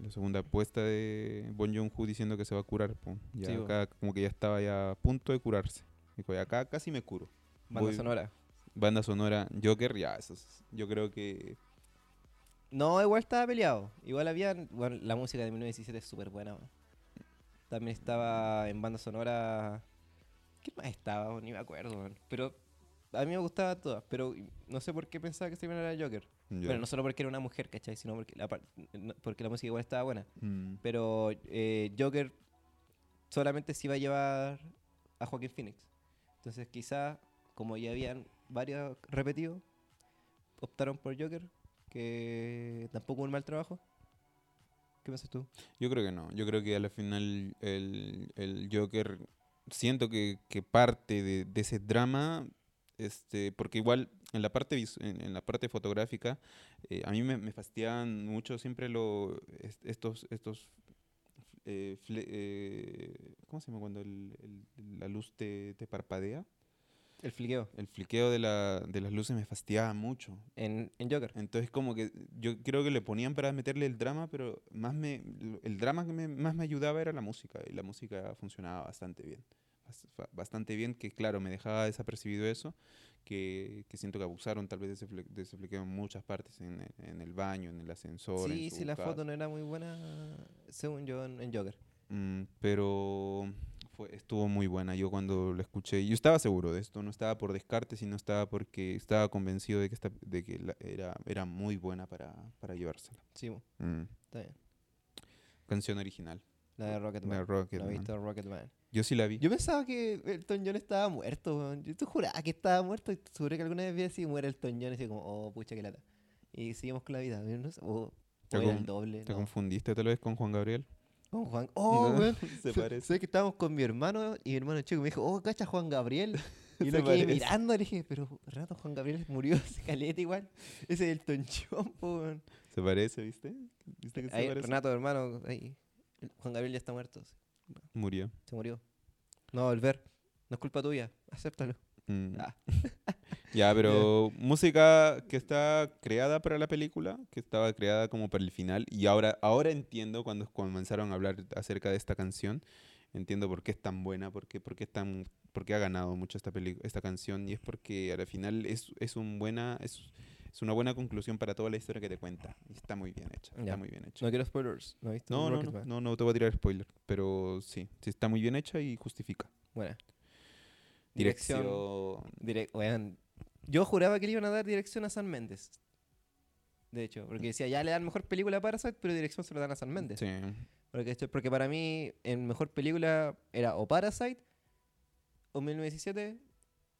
la segunda apuesta de Bon Joon-ho diciendo que se va a curar. po. Ya Sí, bo. acá como que ya estaba ya a punto de curarse. Dijo, "Ya acá casi me curo. Banda Voy- sonora. Banda sonora Joker, ya, eso es- yo creo que... No, igual estaba peleado. Igual había, bueno, la música de 1917 es súper buena. man. También estaba en banda sonora. ¿Qué más estaba? Ni me acuerdo, man. Pero a mí me gustaban todas. Pero no sé por qué pensaba que se iba a ganar Joker. Bueno, no solo porque era una mujer, ¿cachai? Sino porque la, porque la música igual estaba buena. Mm, Pero eh, Joker solamente se iba a llevar a Joaquín Phoenix. Entonces quizá, como ya habían varios repetidos, optaron por Joker, que tampoco un mal trabajo. ¿Qué piensas tú? Yo creo que no. Yo creo que al final el, el Joker siento que, que parte de, de ese drama, este, porque igual en la parte en, la parte fotográfica, eh, a mí me, me fastidian mucho siempre lo, est- estos, estos eh, eh, ¿cómo se llama cuando el- la luz te, te parpadea? El fliqueo. El fliqueo de, la, de las luces me fastidiaba mucho. En, en Joker. Entonces como que yo creo que le ponían para meterle el drama, pero más me, el drama que me- más me ayudaba era la música. Y la música funcionaba bastante bien. Bastante bien, que claro, me dejaba desapercibido eso, que, que siento que abusaron tal vez de ese, fle- de ese fliqueo en muchas partes, en, en el baño, en el ascensor. en Sí, su sí, la casa. foto no era muy buena, según yo, en, en Joker. Mm, pero fue, estuvo muy buena. Yo cuando lo escuché, yo estaba seguro de esto, no estaba por descarte, sino estaba porque estaba convencido de que, esta, de que la- era, era muy buena para, para llevársela. Sí, Mm. está bien. Canción original. La de Rocketman. de Rocketman. ¿No viste Rocketman? Yo sí la vi. Yo pensaba que Elton John estaba muerto, weón. Yo te juraba que estaba muerto y seguro que alguna vez vi así muere Elton John y así como, oh, pucha, que lata. Y seguimos con la vida. No sé, oh, Te con- el doble. ¿Te no. confundiste tal vez con Juan Gabriel? Con Juan. Oh, No, weón. Se parece. Sé que estábamos con mi hermano y mi hermano chico me dijo, oh, cacha Juan Gabriel. Y Se lo quedé mirando y le dije, pero Renato Juan Gabriel murió hace caleta igual. Ese es Elton John, po, weón. Se parece, ¿viste? ¿Viste que se Ahí, parece? Renato, hermano, ahí. Juan Gabriel ya está muerto. sí, Murió. Se murió. No va a volver. No es culpa tuya. Acéptalo. Mm. Ah. Ya, pero música que está creada para la película, que estaba creada como para el final, y ahora, ahora entiendo cuando comenzaron a hablar acerca de esta canción, entiendo por qué es tan buena, por qué, por qué es tan, por qué ha ganado mucho esta esta canción, y es porque al final es, es un buena, es, es una buena conclusión para toda la historia que te cuenta. Y está muy bien hecha, está muy bien hecha. No quiero spoilers. ¿No viste? No, no, no, no, no te voy a tirar spoiler, pero sí, sí está muy bien hecha y justifica. Buena. Dirección. direc- weón, Yo juraba que le iban a dar dirección a San Méndez. De hecho, porque decía, ya le dan mejor película a Parasite, pero dirección se lo dan a San Méndez. Sí. Porque, esto- porque para mí, en mejor película era o Parasite, o 1917,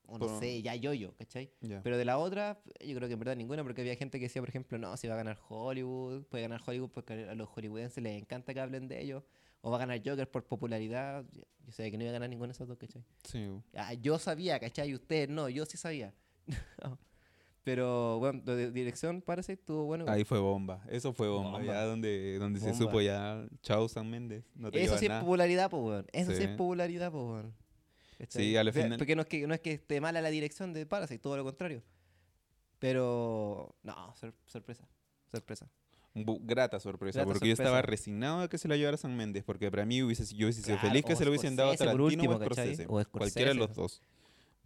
o no sé, ya yo-yo, ¿cachai? Ya. Pero de la otra, yo creo que en verdad ninguna, porque había gente que decía, por ejemplo, no, si va a ganar Hollywood, puede ganar Hollywood porque a los hollywoodenses les encanta que hablen de ellos, o va a ganar Joker por popularidad. Yo sabía que no iba a ganar ninguna de esas dos, ¿cachai? Sí. Ah, yo sabía, ¿cachai? Y ustedes no, yo sí sabía. Pero bueno, de dirección parece estuvo bueno. Ahí fue bomba, eso fue bomba, Bomba. ya donde, donde se supo ya, chao San Méndez, no te Eso sí es popularidad, pues, weón. Eso sí. Sí. es popularidad, pues, weón. Sí, a la Ve- final- Porque no es, que, no es que esté mala la dirección de Parasite, todo lo contrario. Pero, no, sor- sorpresa. Sorpresa. Bu- Grata sorpresa, Grata porque yo estaba resignado a que se la llevara San Méndez, porque para mí hubiese, yo hubiese sido Claro, feliz que se lo hubiesen dado a Tarantino último, o ¿cachai? Scorsese, O cualquiera de los dos.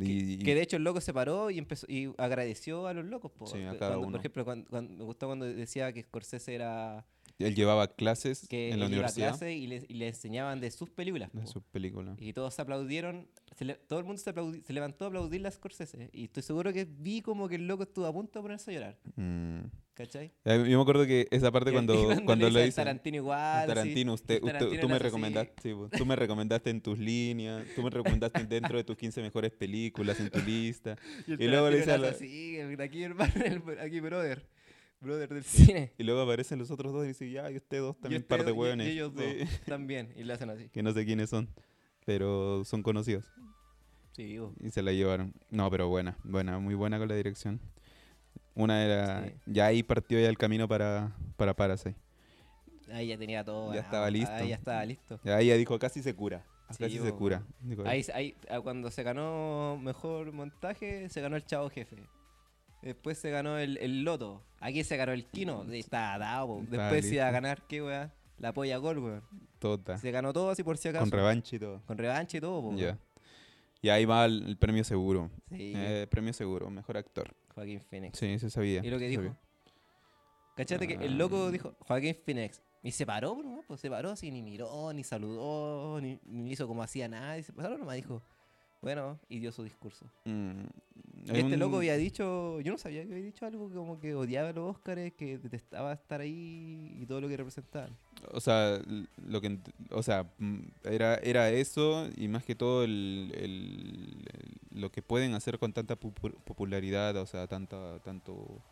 Que, Y, que de hecho el loco se paró y empezó y agradeció a los locos. po. Sí, a Cu- cada cuando- uno. Por ejemplo, cuando, cuando- me gustó cuando decía que Scorsese era él llevaba clases que en la universidad clase y le, y le enseñaban de sus películas. de po. su película. Y todos se aplaudieron, se le- todo el mundo se, aplaudi- se levantó a aplaudir a Scorsese. Y estoy seguro que vi como que el loco estuvo a punto de ponerse a llorar. Mm. ¿Cachai? Eh, Yo me acuerdo que esa parte cuando, y cuando le Tarantino igual. Tarantino, usted, usted- Tarantino tú me recomendaste, sí, po, tú me recomendaste en tus líneas, tú me recomendaste dentro de tus 15 mejores películas en tu lista. Y, Y luego le dice a Tarantino la- hace así, aquí hermano, aquí brother. Brother del cine. Y luego aparecen los otros dos y dice, ya, y ustedes dos también, este- par de hueones. Y ellos dos también. Y le hacen así. que no sé quiénes son, pero son conocidos. Sí, digo. Y se la llevaron. No, pero buena, buena, muy buena con la dirección. Una era, Sí. ya ahí partió ya el camino para, para Parasite. Ahí ya tenía todo. Ya estaba listo. Ahí ya estaba listo. Ahí ya dijo, casi se cura. Sí, Casi se cura. Dijo, Ahí, ahí, ah, cuando se ganó mejor montaje, se ganó el Chavo Jefe. Después se ganó el, el Loto. Aquí se ganó el Kino. Sí, Estaba dado. po. Después se iba a ganar, ¿qué weá? La polla gol, weón. Tota. Se ganó todo así por si acaso. Con revancha y todo. Con revancha y todo, po, Ya. Y ahí va el, el premio seguro. Sí, Eh, premio seguro, mejor actor. Joaquín Phoenix. Sí, se sabía. ¿Y lo que dijo? sabía. ¿Cachate que el loco dijo Joaquín Phoenix? Y se paró, bro, pues se paró así, ni miró, ni saludó, ni, ni hizo como hacía nada. Y se paró nomás, dijo, bueno, y dio su discurso. Mm, Este un- loco había dicho, yo no sabía que había dicho algo como que odiaba los Óscares, que detestaba estar ahí y todo lo que representaban. O sea, lo que, o sea, mm, era, era eso y más que todo el, el- el- lo que pueden hacer con tanta popu- popularidad, o sea, tanta, tanto,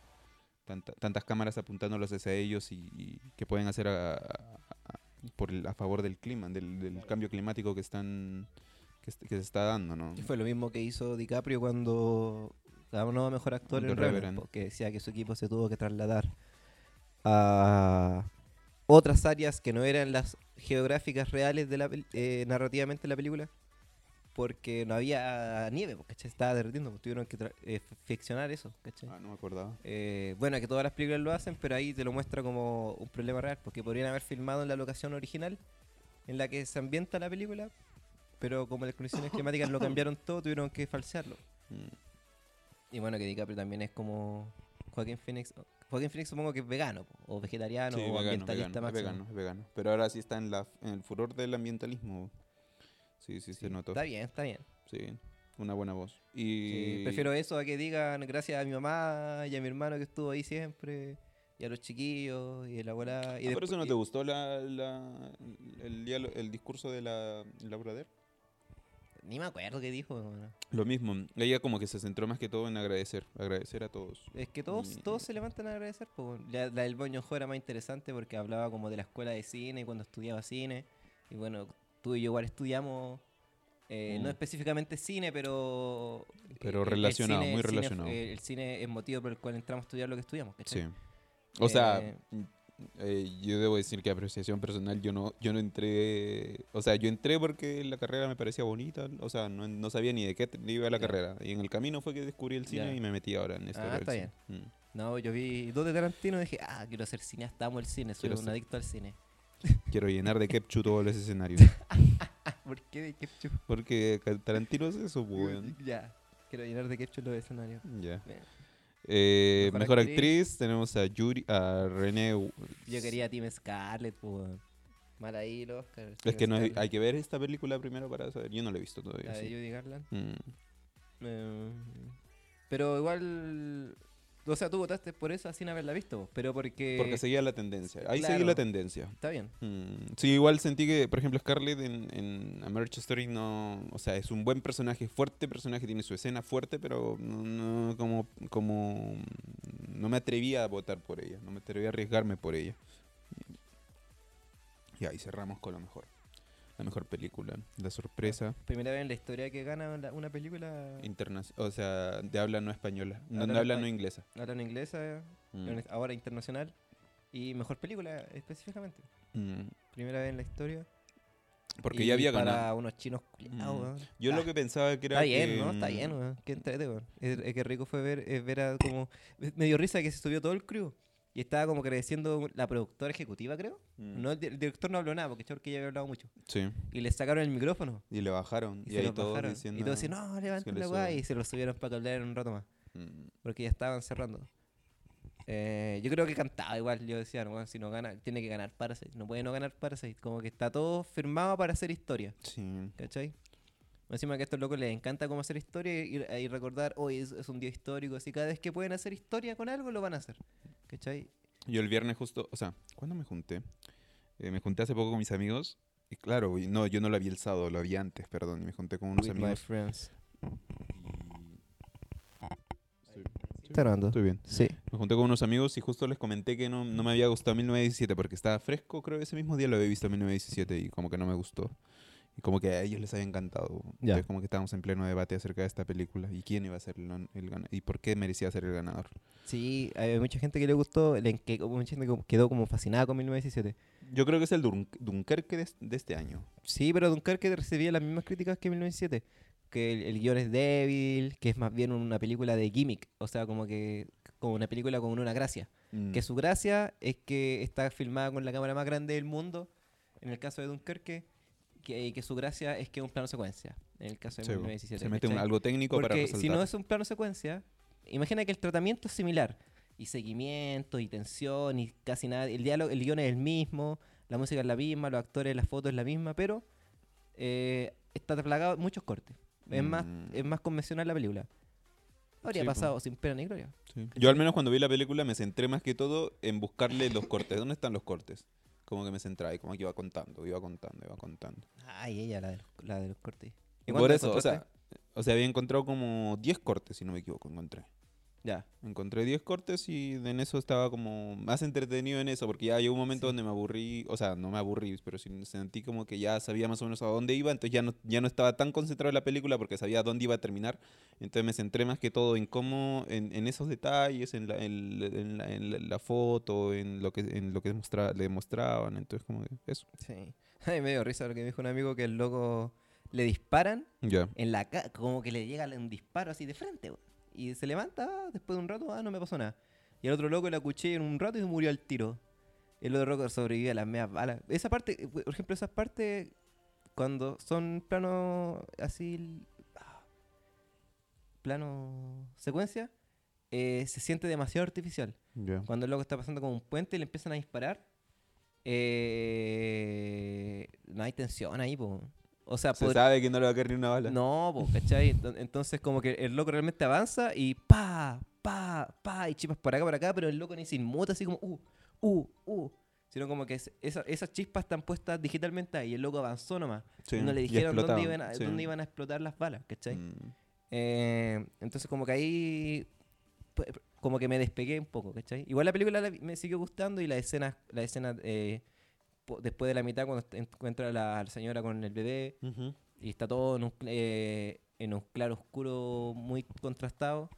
tanta- tantas cámaras apuntándolos hacia ellos y, y que pueden hacer a, a- a- por a favor del clima, del, del cambio climático que están que, se está dando, ¿no? Y fue lo mismo que hizo DiCaprio cuando ganó a Mejor Actor The en Revenant, Revenant. porque decía que su equipo se tuvo que trasladar a otras áreas que no eran las geográficas reales de la eh, narrativamente de la película porque no había nieve, pues, ¿cachai? Estaba derritiendo, pues tuvieron que eh, ficcionar eso, ¿cachai? Ah, no me acordaba. Eh, bueno, que todas las películas lo hacen, pero ahí te lo muestra como un problema real, porque podrían haber filmado en la locación original en la que se ambienta la película, pero como las condiciones climáticas lo cambiaron todo, tuvieron que falsearlo. Mm. Y bueno, que DiCaprio también es como Joaquín Phoenix. Joaquín Phoenix supongo que es vegano, o vegetariano, Sí, o vegano, ambientalista vegano, es vegano, es vegano. Pero ahora sí está en, la, en el furor del ambientalismo. Sí, sí, Sí, se notó. Está bien, está bien. Sí, una buena voz. Sí, Y prefiero eso a que digan gracias a mi mamá y a mi hermano que estuvo ahí siempre, y a los chiquillos, y a la abuela. Y Ah, ¿Por eso no te gustó la, la- el, discurso de la Laura Der? Ni me acuerdo qué dijo. Lo mismo, ella como que se centró más que todo en agradecer, agradecer a todos. Es que todos, Y- todos se levantan a agradecer. La, la del Boño Jo era más interesante porque hablaba como de la escuela de cine y cuando estudiaba cine. Y bueno, tú y yo igual estudiamos, eh, no Mm. específicamente cine, pero... Pero eh, el relacionado, cine- muy relacionado. el cine es motivo por el cual entramos a estudiar lo que estudiamos. ¿cachai? Sí. O sea, Eh, eh, yo debo decir que apreciación personal, yo no, yo no entré, o sea, yo entré porque la carrera me parecía bonita, o sea, no, no sabía ni de qué iba la carrera. Y en el camino fue que descubrí el cine y me metí ahora en esto. Ah, está cine. Mm. No, yo vi dos de Tarantino y dije, ah, quiero ser cineasta, amo el cine, soy Quiero un ser- adicto al cine. Quiero llenar de ketchup todos los escenarios. ¿Por qué de ketchup? Porque Tarantino es eso, pues, weón. Ya, quiero llenar de ketchup los escenarios. Ya. Bien. Eh, Mejor mejor, actriz. actriz. tenemos a Yuri, a René. Yo quería a Team Scarlett, pues. Mal ahí los Oscar. Es que no hay, hay que ver esta película primero para saber. Yo no la he visto todavía. La de sí. Judy Garland. Mm. Eh, pero igual. O sea, tú votaste por eso sin haberla visto, pero porque. Porque seguía la tendencia. Ahí claro. seguí la tendencia. Está bien. Mm, Sí, igual sentí que, por ejemplo, Scarlett en, en A Marriage Story no... O sea, es un buen personaje, fuerte personaje, tiene su escena fuerte, pero no, no como, como... No me atrevía a votar por ella, no me atrevía a arriesgarme por ella. Y ahí cerramos con lo mejor. La mejor película, La Sorpresa, Primera vez en la historia que gana una, película. interna o sea, de habla no española, no, Habla no habla espa- no inglesa. Inglesa, Mm, ahora internacional. Y mejor película específicamente. mm. Primera vez en la historia. Porque Y ya había para ganado. unos chinos culiados, Mm. Yo Ah, lo que pensaba que era Está bien, que, ¿no? Está bien, weón. Qué entrete, weón. Es, es que rico fue ver, es ver a como... Me dio risa que se subió todo el crew. Y estaba como agradeciendo la productora ejecutiva, creo. mm, No, el, di- el director no habló nada, porque que ya había hablado mucho. Sí, Y le sacaron el micrófono. y le bajaron. Y, Y, se ahí los todos bajaron. diciendo... y todos decían, no, levanten le la weá. Y se lo subieron para que hablaran un rato más. Mm, Porque ya estaban cerrando. Eh, yo creo que cantaba igual. Yo decía, no, si no gana, tiene que ganar Parasite. No puede no ganar Parasite. Como que está todo firmado para hacer historia. Sí. ¿Cachai? Encima que a estos locos les encanta cómo hacer historia y, y recordar, hoy es, es un día histórico, así cada vez que pueden hacer historia con algo lo van a hacer. ¿Cachai? Yo el viernes justo, o sea, ¿cuándo me junté? Eh, me junté hace poco con mis amigos. Y claro, no, yo no lo había el sábado, lo había antes, perdón. Y me junté con unos With my amigos. friends. Estoy, ¿Está grabando? estoy bien. Sí. Me junté con unos amigos y justo les comenté que no, no me había gustado 1917 porque estaba fresco, creo que ese mismo día lo había visto 1917 y como que no me gustó. Y como que a ellos les había encantado. Ya. Entonces como que estábamos en pleno debate acerca de esta película y quién iba a ser el, el ganador y por qué merecía ser el ganador. Sí, hay mucha gente que le gustó, le, que, mucha gente que quedó como fascinada con 1917. Yo creo que es el Dun- Dunkerque de, de este año. Sí, pero Dunkerque recibía las mismas críticas que 1917. Que el, el guion es débil, que es más bien una película de gimmick. O sea, como que como una película con una gracia. Mm. Que su gracia es que está filmada con la cámara más grande del mundo, en el caso de Dunkerque, que, su gracia es que es un plano secuencia, en el caso de Sí, po. 1917. Se mete un- algo técnico para resaltar. si no es un plano secuencia, imagina que el tratamiento es similar, y seguimiento, y tensión, y casi nada, el diálogo, el guion es el mismo, la música es la misma, los actores, la foto es la misma, pero eh, está plagado de muchos cortes. Es, más, Mm. es más convencional la película. Habría Sí, pasado sin pena ni gloria. Sí. Yo al menos cuando vi la película me centré más que todo en buscarle los cortes. ¿Dónde están los cortes? Como que me centraba y como que iba contando, iba contando, iba contando. Ay, ella, la de los, la de los cortes. ¿Y Por eso, o sea, o sea, había encontrado como 10 cortes, si no me equivoco, encontré. Ya. Encontré 10 cortes y en eso estaba como más entretenido en eso, porque ya llegó un momento Sí. donde me aburrí, o sea, no me aburrí, pero sentí como que ya sabía más o menos a dónde iba, entonces ya no, ya no estaba tan concentrado en la película porque sabía dónde iba a terminar, entonces me centré más que todo en cómo, en, en esos detalles, en la, en, en la, en la- la foto, en lo que, en lo que mostra- le mostraban, entonces como que eso. Sí. Ay, me dio risa lo que me dijo un amigo que el loco le disparan Ya. en la ca- como que le llega un disparo así de frente, weón. Y se levanta, ah, después de un rato, ah, no me pasó nada. Y el otro loco la acuchilla en un rato y se murió al tiro. El otro loco sobrevive a las medias balas. Esa parte, eh, por ejemplo, esas partes, cuando son planos así, ah, plano secuencia, eh, se siente demasiado artificial. Ya. Cuando el loco está pasando como un puente y le empiezan a disparar, eh, no hay tensión ahí, po. O sea, Se sabe que no le va a caer ni una bala. no, po, ¿cachai? Ento- Entonces como que el loco realmente avanza y pa, pa, pa, y chispas por acá, por acá, pero el loco ni se inmuta así como, uh, uh, uh. Sino como que es- esa- esas chispas están puestas digitalmente ahí y el loco avanzó nomás. Sí, no le dijeron dónde iban, a, sí. dónde iban a explotar las balas, ¿cachai? Mm. Eh, entonces como que ahí como que me despegué un poco, ¿cachai? Igual la película la me siguió gustando y la escena, la escena eh, después de la mitad cuando encuentra a la, señora con el bebé y está todo en un, eh, en un claro oscuro muy contrastado,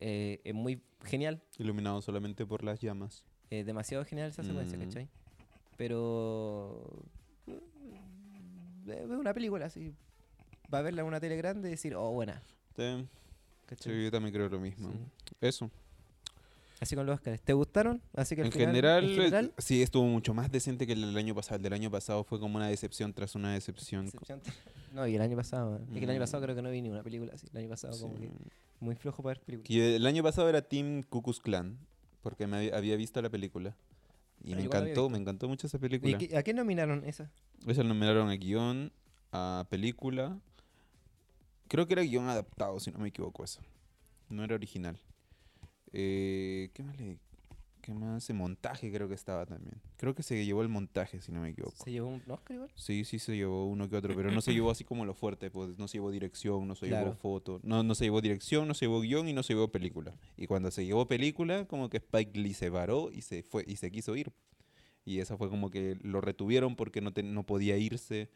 eh, es muy genial, Iluminado solamente por las llamas. eh, demasiado genial esa secuencia, Mm. ¿cachai? Pero mm, es una película así, va a verla en una tele grande y decir, oh, buena. Sí, yo también creo lo mismo. Sí. Eso. Así con los Oscars. ¿Te gustaron? Así que En final- general, en eh, general, sí, estuvo mucho más decente que el del año pasado. El del año pasado fue como una decepción tras una decepción. decepción. No, y el año pasado. Es que el año pasado Mm. creo que no vi ni una película así. El año pasado como que muy flojo para ver películas. Que el año pasado era Team Cuckoo's Clan, porque me había, visto la película. Y Ah, me encantó, me encantó mucho esa ¿Y película. qué- a qué nominaron esa? Esa nominaron a guion, a película. Creo que era guion adaptado, si no me equivoco eso. No era original. Eh, ¿Qué más le ¿Qué más? En montaje creo que estaba también. Creo que se llevó el montaje, si no me equivoco. ¿Se llevó un Oscar igual? Sí, sí se llevó uno que otro, pero no se llevó así como lo fuerte, pues no se llevó dirección, no se Claro. llevó foto, no, no se llevó dirección, no se llevó guion y no se llevó película. Y cuando se llevó película, como que Spike Lee se varó y se fue y se quiso ir. Y esa fue como que lo retuvieron porque no, te- no podía irse.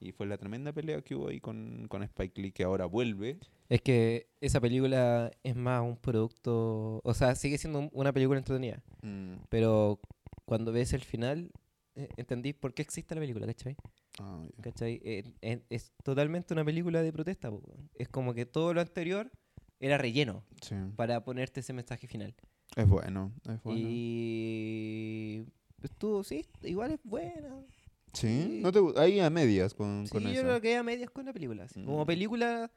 Y fue la tremenda pelea que hubo ahí con, con Spike Lee, que ahora vuelve. Es que esa película es más un producto. O sea, sigue siendo un- una película entretenida. Mm, Pero cuando ves el final, eh, entendí por qué existe la película, ¿cachai? ah, ya. ¿Cachai? Eh, eh, es totalmente una película de protesta. po. Es como que todo lo anterior era relleno Sí. para ponerte ese mensaje final. Es bueno, es bueno. Y estuvo, sí, igual es buena. ¿Sí? ¿No te, ahí a medias con, Sí, con yo eso. creo que a medias con la película. así. Como Mm. película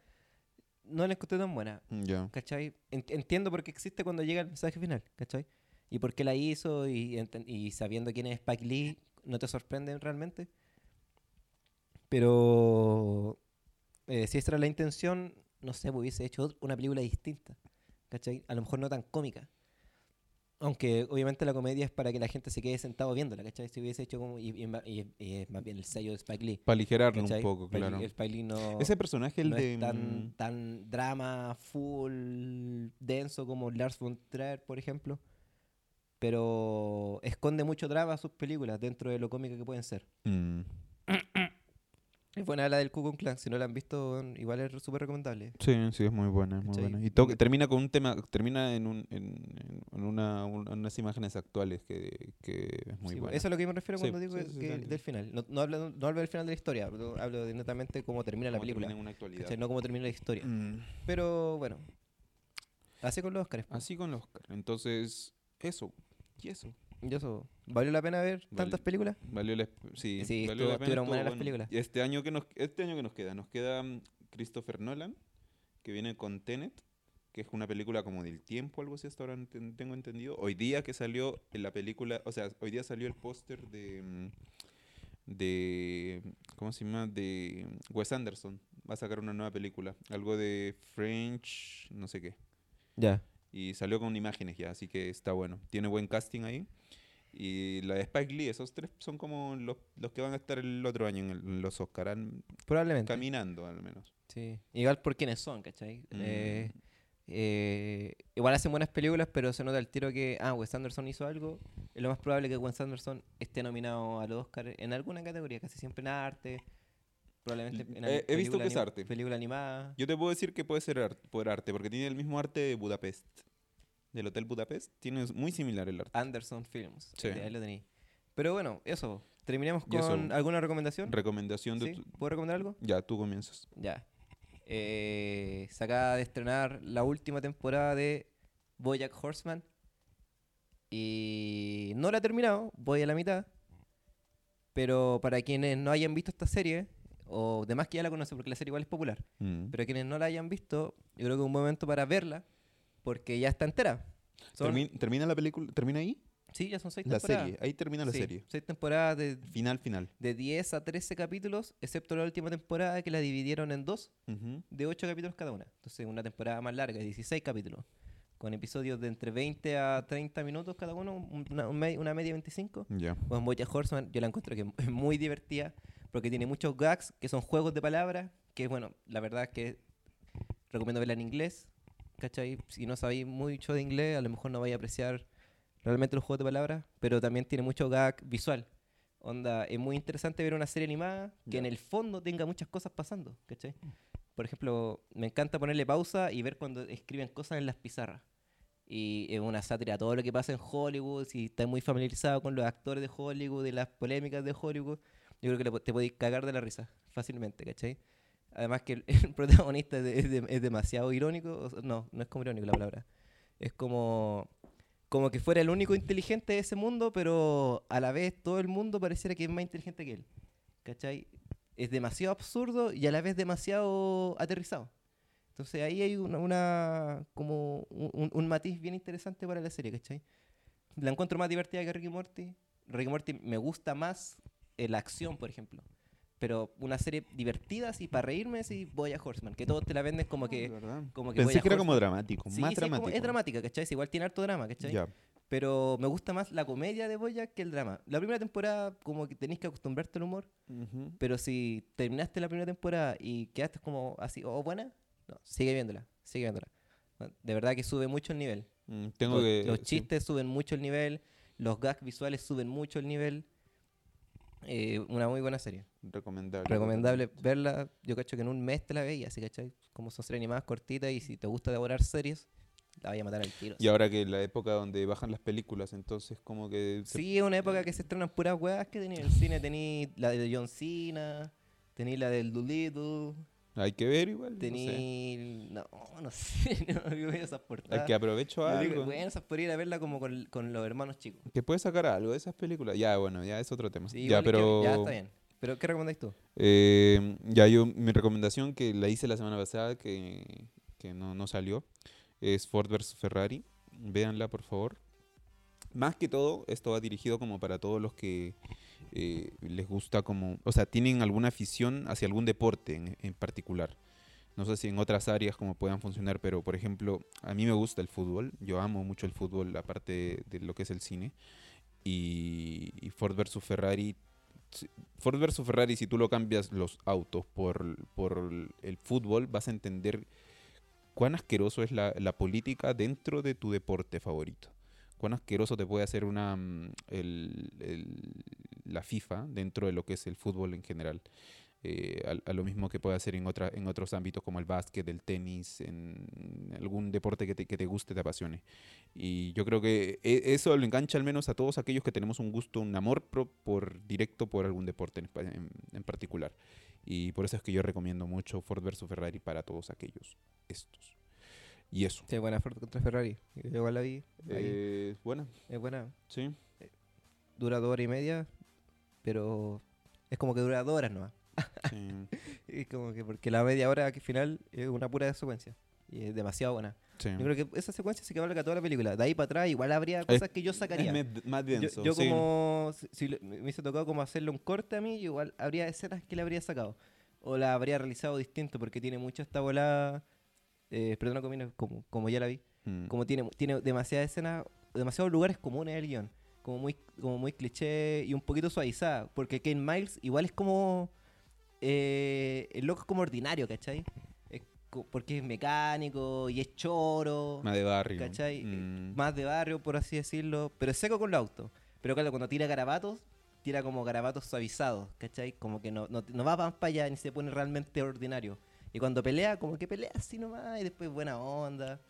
no la encontré tan buena, Ya. ¿cachai? En- entiendo por qué existe cuando llega el mensaje final, ¿cachai? Y por qué la hizo y, enten- y sabiendo quién es Spike Lee, no te sorprende realmente. Pero eh, si esa era la intención, no sé, pues hubiese hecho ot- una película distinta, ¿cachai? A lo mejor no tan cómica. Aunque obviamente la comedia es para que la gente se quede sentado viéndola, ¿cachai? Si hubiese hecho como... Y, es más bien el sello de Spike Lee. Para aligerarlo un poco, Spike claro. El Spike Lee no, Ese personaje, el no de... es tan, mm, tan drama full denso como Lars von Trier, por ejemplo. Pero esconde mucho drama sus películas dentro de lo cómico que pueden ser. mm, Es buena la del Ku Klux Klan, si no la han visto, igual es súper recomendable. Sí, sí, es muy buena, es muy buena. Y to- termina con un tema, termina en, un, en, en una, un- unas imágenes actuales que, que es muy Sí, buena. Eso es lo que me refiero Sí, cuando digo sí, que- del final. No, no hablo, no hablo del final de la historia, hablo de netamente cómo termina la película. termina en una actualidad. ¿cachai? No cómo termina la historia. Mm, Pero bueno, así con los Oscars. po. Así con los Oscar. Entonces, eso. Y eso. Y eso, ¿valió la pena ver tantas películas? Valió la, sí, Sí, valió estuvo- la pena, estuvieron las películas. Y este año que nos este año que nos queda, nos queda mm, Christopher Nolan, que viene con Tenet, que es una película como del tiempo, algo así hasta ahora tengo entendido. Hoy día que salió en la película, o sea, hoy día salió el póster de mm, de ¿cómo se llama? de Wes Anderson. Va a sacar una nueva película, algo de French, no sé qué. Ya. Y salió con imágenes ya, así que está bueno. Tiene buen casting ahí. Y la de Spike Lee, esos tres son como los, los que van a estar el otro año en, el- en los Oscar, al- Probablemente. caminando al menos. Sí. Igual por quiénes son, ¿cachai? Mm. Eh, eh, igual hacen buenas películas, pero se nota el tiro que, ah, Wes Anderson hizo algo. Es lo más probable que Wes Anderson esté nominado al Oscar en alguna categoría, casi siempre en arte. Probablemente en He- he visto que es arte. Película animada. Yo te puedo decir que puede ser arte, por arte, porque tiene el mismo arte de Budapest. Del Hotel Budapest. Tiene muy similar el arte. Anderson Films. Sí. Ahí lo tenéis. Pero bueno, eso. terminemos Y eso. con alguna recomendación. Recomendación de ¿Sí? tu- ¿Puedo recomendar algo? Ya, tú comienzas. Ya. Eh, se acaba de estrenar la última temporada de Bojack Horseman. Y no la he terminado, voy a la mitad. Pero para quienes no hayan visto esta serie, o demás que ya la conocen, porque la serie igual es popular, Mm. pero quienes no la hayan visto, yo creo que es un momento para verla, porque ya está entera. Son- Termi- ¿Termina la película? ¿Termina ahí? sí, ya son seis La temporadas. serie. Ahí termina la Sí, serie. Seis temporadas de, Final, final. de 10 a 13 capítulos, excepto la última temporada que la dividieron en dos. Ujú. de 8 capítulos cada una. Entonces, una temporada más larga, 16 capítulos. Con episodios de entre 20 a 30 minutos cada uno, una, una media 25. Ya. Pues Bojack Horseman yo la encuentro que es muy divertida porque tiene muchos gags que son juegos de palabras, que bueno, la verdad es que recomiendo verla en inglés, ¿cachai? Si no sabéis mucho de inglés, a lo mejor no vais a apreciar realmente los juegos de palabras, pero también tiene mucho gag visual. Onda, es muy interesante ver una serie animada que en el fondo tenga muchas cosas pasando, ¿cachai? Por ejemplo, me encanta ponerle pausa y ver cuando escriben cosas en las pizarras. Y es una sátira a todo lo que pasa en Hollywood. Si estás muy familiarizado con los actores de Hollywood y las polémicas de Hollywood, yo creo que te podéis cagar de la risa fácilmente, ¿cachai? Además que el, el protagonista es, de- es de- es demasiado irónico. o sea, no, no es como irónico la palabra. Es como, como que fuera el único inteligente de ese mundo, pero a la vez todo el mundo pareciera que es más inteligente que él. ¿Cachai? Es demasiado absurdo y a la vez demasiado aterrizado. Entonces ahí hay una, una- como un- un matiz bien interesante para la serie, ¿cachai? La encuentro más divertida que Ricky Morty. Ricky Morty me gusta más eh, la acción, por ejemplo. Pero una serie divertida, así, para reírme, sí, Voy a Horseman. Que todos te la venden como que... Como que Pensé que era como Horseman- dramático, Sí, más sí, es como- dramático. es dramática, ¿cachai? Sí, igual tiene harto drama, ¿cachai? Ya. Pero me gusta más la comedia de Boyack que el drama. La primera temporada, como que tenéis que acostumbrarte al humor. Pero si terminaste la primera temporada y quedaste como así, oh, buena, no, sigue viéndola, sigue viéndola. De verdad que sube mucho el nivel. Mm, Tengo los, que. los sí. chistes suben mucho el nivel, los gags visuales suben mucho el nivel. Eh, una muy buena serie. Recomendable. Recomendable verla. Yo cacho que en un mes te la veías, así ¿cachai? Como son series animadas cortitas y si te gusta devorar series, la vaya a matar al tiro. Y ahora que la época donde bajan las películas, entonces como que... se- Sí, es una época que se estrenan puras weas que tenía en el cine. Tení la de John Cena, tení la del Doolittle, Hay que ver igual. no sé. tení... No, no sé, no yo veo esas portadas. Hay que aprovecho Yo digo, algo. Bueno, esas por ir a verla como con, con los hermanos chicos. Que puede sacar algo de esas películas. Ya, bueno, ya es otro tema. Sí, ya, igual que- pero... ya está bien. ¿Pero qué recomendáis tú? Eh, ya yo, mi recomendación que la hice la semana pasada, que, que no, no salió, es Ford vs Ferrari. Véanla, por favor. Más que todo, esto va dirigido como para todos los que eh, les gusta como... O sea, tienen alguna afición hacia algún deporte en, en particular. No sé si en otras áreas como puedan funcionar, pero por ejemplo, a mí me gusta el fútbol. Yo amo mucho el fútbol, aparte de, lo que es el cine. Y, Ford vs Ferrari Ford versus Ferrari, si tú lo cambias los autos por, por el fútbol, vas a entender cuán asqueroso es la, la política dentro de tu deporte favorito. Cuán asqueroso te puede hacer una, mm, la FIFA dentro de lo que es el fútbol en general. Eh, a, a lo mismo que puede hacer en, otra, en otros ámbitos como el básquet, el tenis, en algún deporte que te, que te guste, te apasione. Y yo creo que e- eso lo engancha al menos a todos aquellos que tenemos un gusto, un amor por directo por algún deporte en, en- en particular. Y por eso es que yo recomiendo mucho Ford vs Ferrari para todos aquellos estos. Y eso. Sí, buena Ford contra Ferrari. Yo igual la vi. ahí. Eh, bueno, Es buena. sí. Dura dos horas y media, pero es como que dura dos horas nomás. sí. Es como que porque la media hora que final es una pura secuencia. Y es demasiado buena. sí. Yo creo que esa secuencia se que valga toda la película. De ahí para atrás igual habría cosas que yo sacaría. Es más denso. yo sí. como, si, me hubiese tocado como hacerle un corte a mí, igual habría escenas que le habría sacado. O la habría realizado distinto porque tiene mucha esta volada, eh, perdona comino, como, como ya la vi, Mm. como tiene, tiene demasiadas escenas, demasiados lugares comunes del guion. Como muy, como muy cliché y un poquito suavizada. Porque Kane Miles igual es como... eh, el loco es como ordinario, ¿cachai? Es co- porque es mecánico y es choro. Más de barrio. ¿Cachai? Mm. Más de barrio, por así decirlo. Pero es seco con los autos. Pero claro, cuando tira garabatos, tira como garabatos suavizados, ¿cachai? Como que no, no, no va para allá ni se pone realmente ordinario. Y cuando pelea, como que pelea así nomás y después buena onda.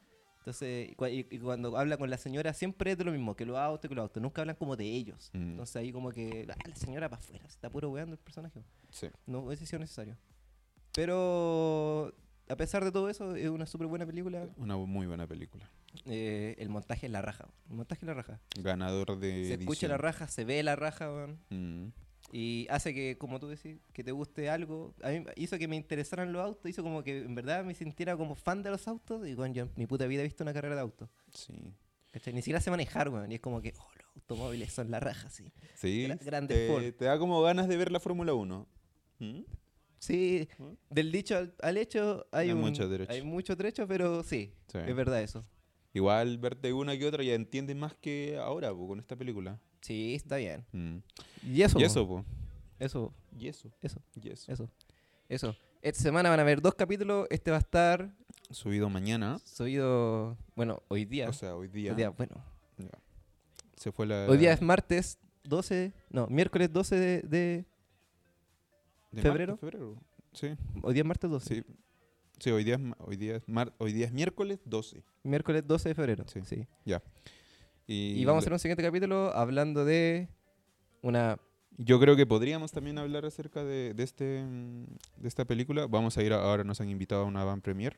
Entonces, y cua- y, y cuando habla con la señora, siempre es de lo mismo, que los autos, que los autos. Nunca hablan como de ellos. Mm. Entonces ahí como que, ah, la señora para afuera, se está puro weando el personaje. Sí. No hubiese sido necesario. Pero a pesar de todo eso, es una súper buena película. Una muy buena película. Eh, el montaje es la raja. El montaje es la raja. Ganador de se escucha la raja, se ve la raja, weón. Mm. Y hace que, como tú decís, que te guste algo. A mí hizo que me interesaran los autos, hizo como que en verdad me sintiera como fan de los autos. Y bueno, yo en mi puta vida he visto una carrera de autos. Sí. ¿cachai? Ni siquiera sé manejar, weón. Y es como que, oh, los automóviles son la raja, sí. Sí. Gra- te, te da como ganas de ver la Fórmula 1. ¿Mm? Sí, ¿Mm? del dicho al, al hecho hay, Hay un, mucho trecho. Hay mucho trecho, pero sí, Sí. es verdad eso. Igual verte una que otra ya entiendes más que ahora po, con esta película. Sí, está bien. Mm. Y eso, Y eso, po. eso, Y eso. eso, Y eso. eso, eso. Esta semana van a haber dos capítulos. Este va a estar Subido mañana. subido, bueno, hoy día. O sea, hoy día. Hoy día, bueno, Ya. Se fue la. hoy día es martes 12, no, miércoles 12 de, de- de febrero. febrero. Sí. hoy día es martes 12. Sí. Sí, hoy día es, hoy día es, mar- hoy día es miércoles 12. Miércoles 12 de febrero. Sí. Sí. Y, Y vamos a hacer un siguiente capítulo hablando de una Yo creo que podríamos también hablar acerca de, de este, mm, de esta película. Vamos a ir, a- ahora nos han invitado a una van premiere.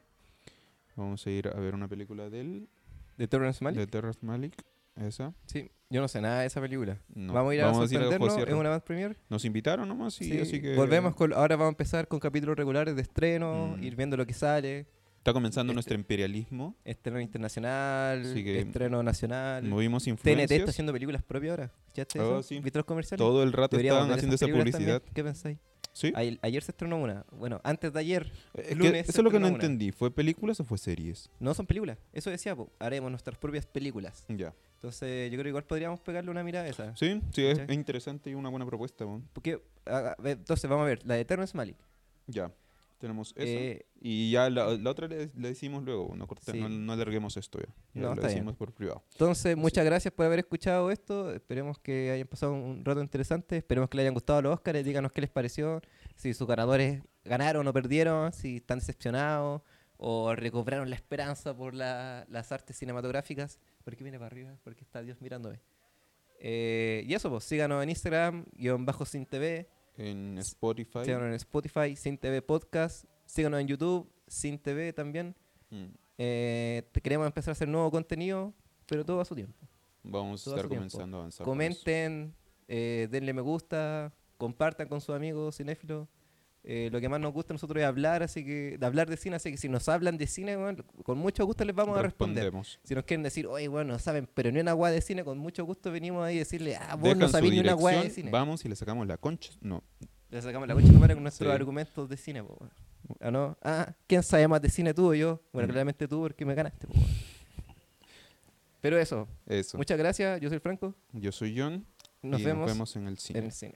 Vamos a ir a ver una película de él, de Terrence Malick. de Terrence Malick. Esa. Sí, yo no sé nada de esa película. No. Vamos a ir a sorprendernos, Ro- una band premiere. Nos invitaron nomás y Sí, así que... Volvemos con, ahora vamos a empezar con capítulos regulares de estreno, Mm. ir viendo lo que sale, Está comenzando Este- nuestro imperialismo. estreno internacional, estreno nacional. Movimos TNT influencias. está haciendo películas propias ahora. ¿Escuchaste Oh, sí. ¿Viste los comerciales? Todo el rato Deberíamos estaban haciendo esa publicidad. también. ¿Qué pensáis? ¿Sí? Ayer, ayer se estrenó una. Bueno, antes de ayer. Es que lunes eso es lo que no una. entendí. ¿Fue películas o fue series? No son películas. Eso decía, po, haremos nuestras propias películas. Ya. Entonces, yo creo que igual podríamos pegarle una mirada a esa. Sí, sí, es, es interesante y una buena propuesta. po. Porque, a- a entonces, vamos a ver, la de Terrence Malick. Ya. Tenemos eso. Eh, y ya la, la otra le, le decimos luego. No, corte- Sí. no, no alarguemos esto ya. Ya No, lo está bien. decimos por privado. Entonces, muchas gracias por haber escuchado esto. Esperemos que hayan pasado un rato interesante. Esperemos que les hayan gustado los Oscars. Díganos qué les pareció. Si sus ganadores ganaron o perdieron. Si están decepcionados o recobraron la esperanza por la- las artes cinematográficas. ¿Por qué viene para arriba? Porque está Dios mirándome. Eh, y eso, pues síganos en Instagram, guion bajo sin TV. En Spotify. Síganos en Spotify, sin TV Podcast. Síganos en YouTube, sin TV también. mm, Eh, queremos empezar a hacer nuevo contenido, pero todo a su tiempo. Vamos a Todo a estar su tiempo. comenzando a avanzar. Comenten, eh, denle me gusta, compartan con sus amigos cinéfilos. Eh, lo que más nos gusta a nosotros es hablar, así que de hablar de cine, así que si nos hablan de cine, con mucho gusto les vamos a responder. Si nos quieren decir, oye, bueno, no saben, pero ni una guay de cine, con mucho gusto venimos ahí a decirle, ah, vos Dejan no sabés ni una guay de cine. Vamos y le sacamos la concha. No. Le sacamos la concha con nuestros Sí. argumentos de cine, po, weón. ¿Ah, no? Ah, ¿quién sabe más de cine tú o yo? Bueno, Mm. claramente tú porque me ganaste, po. Pero eso, Eso. muchas gracias, yo soy Franco, Yo soy John. nos y vemos, nos vemos en el cine. en el cine.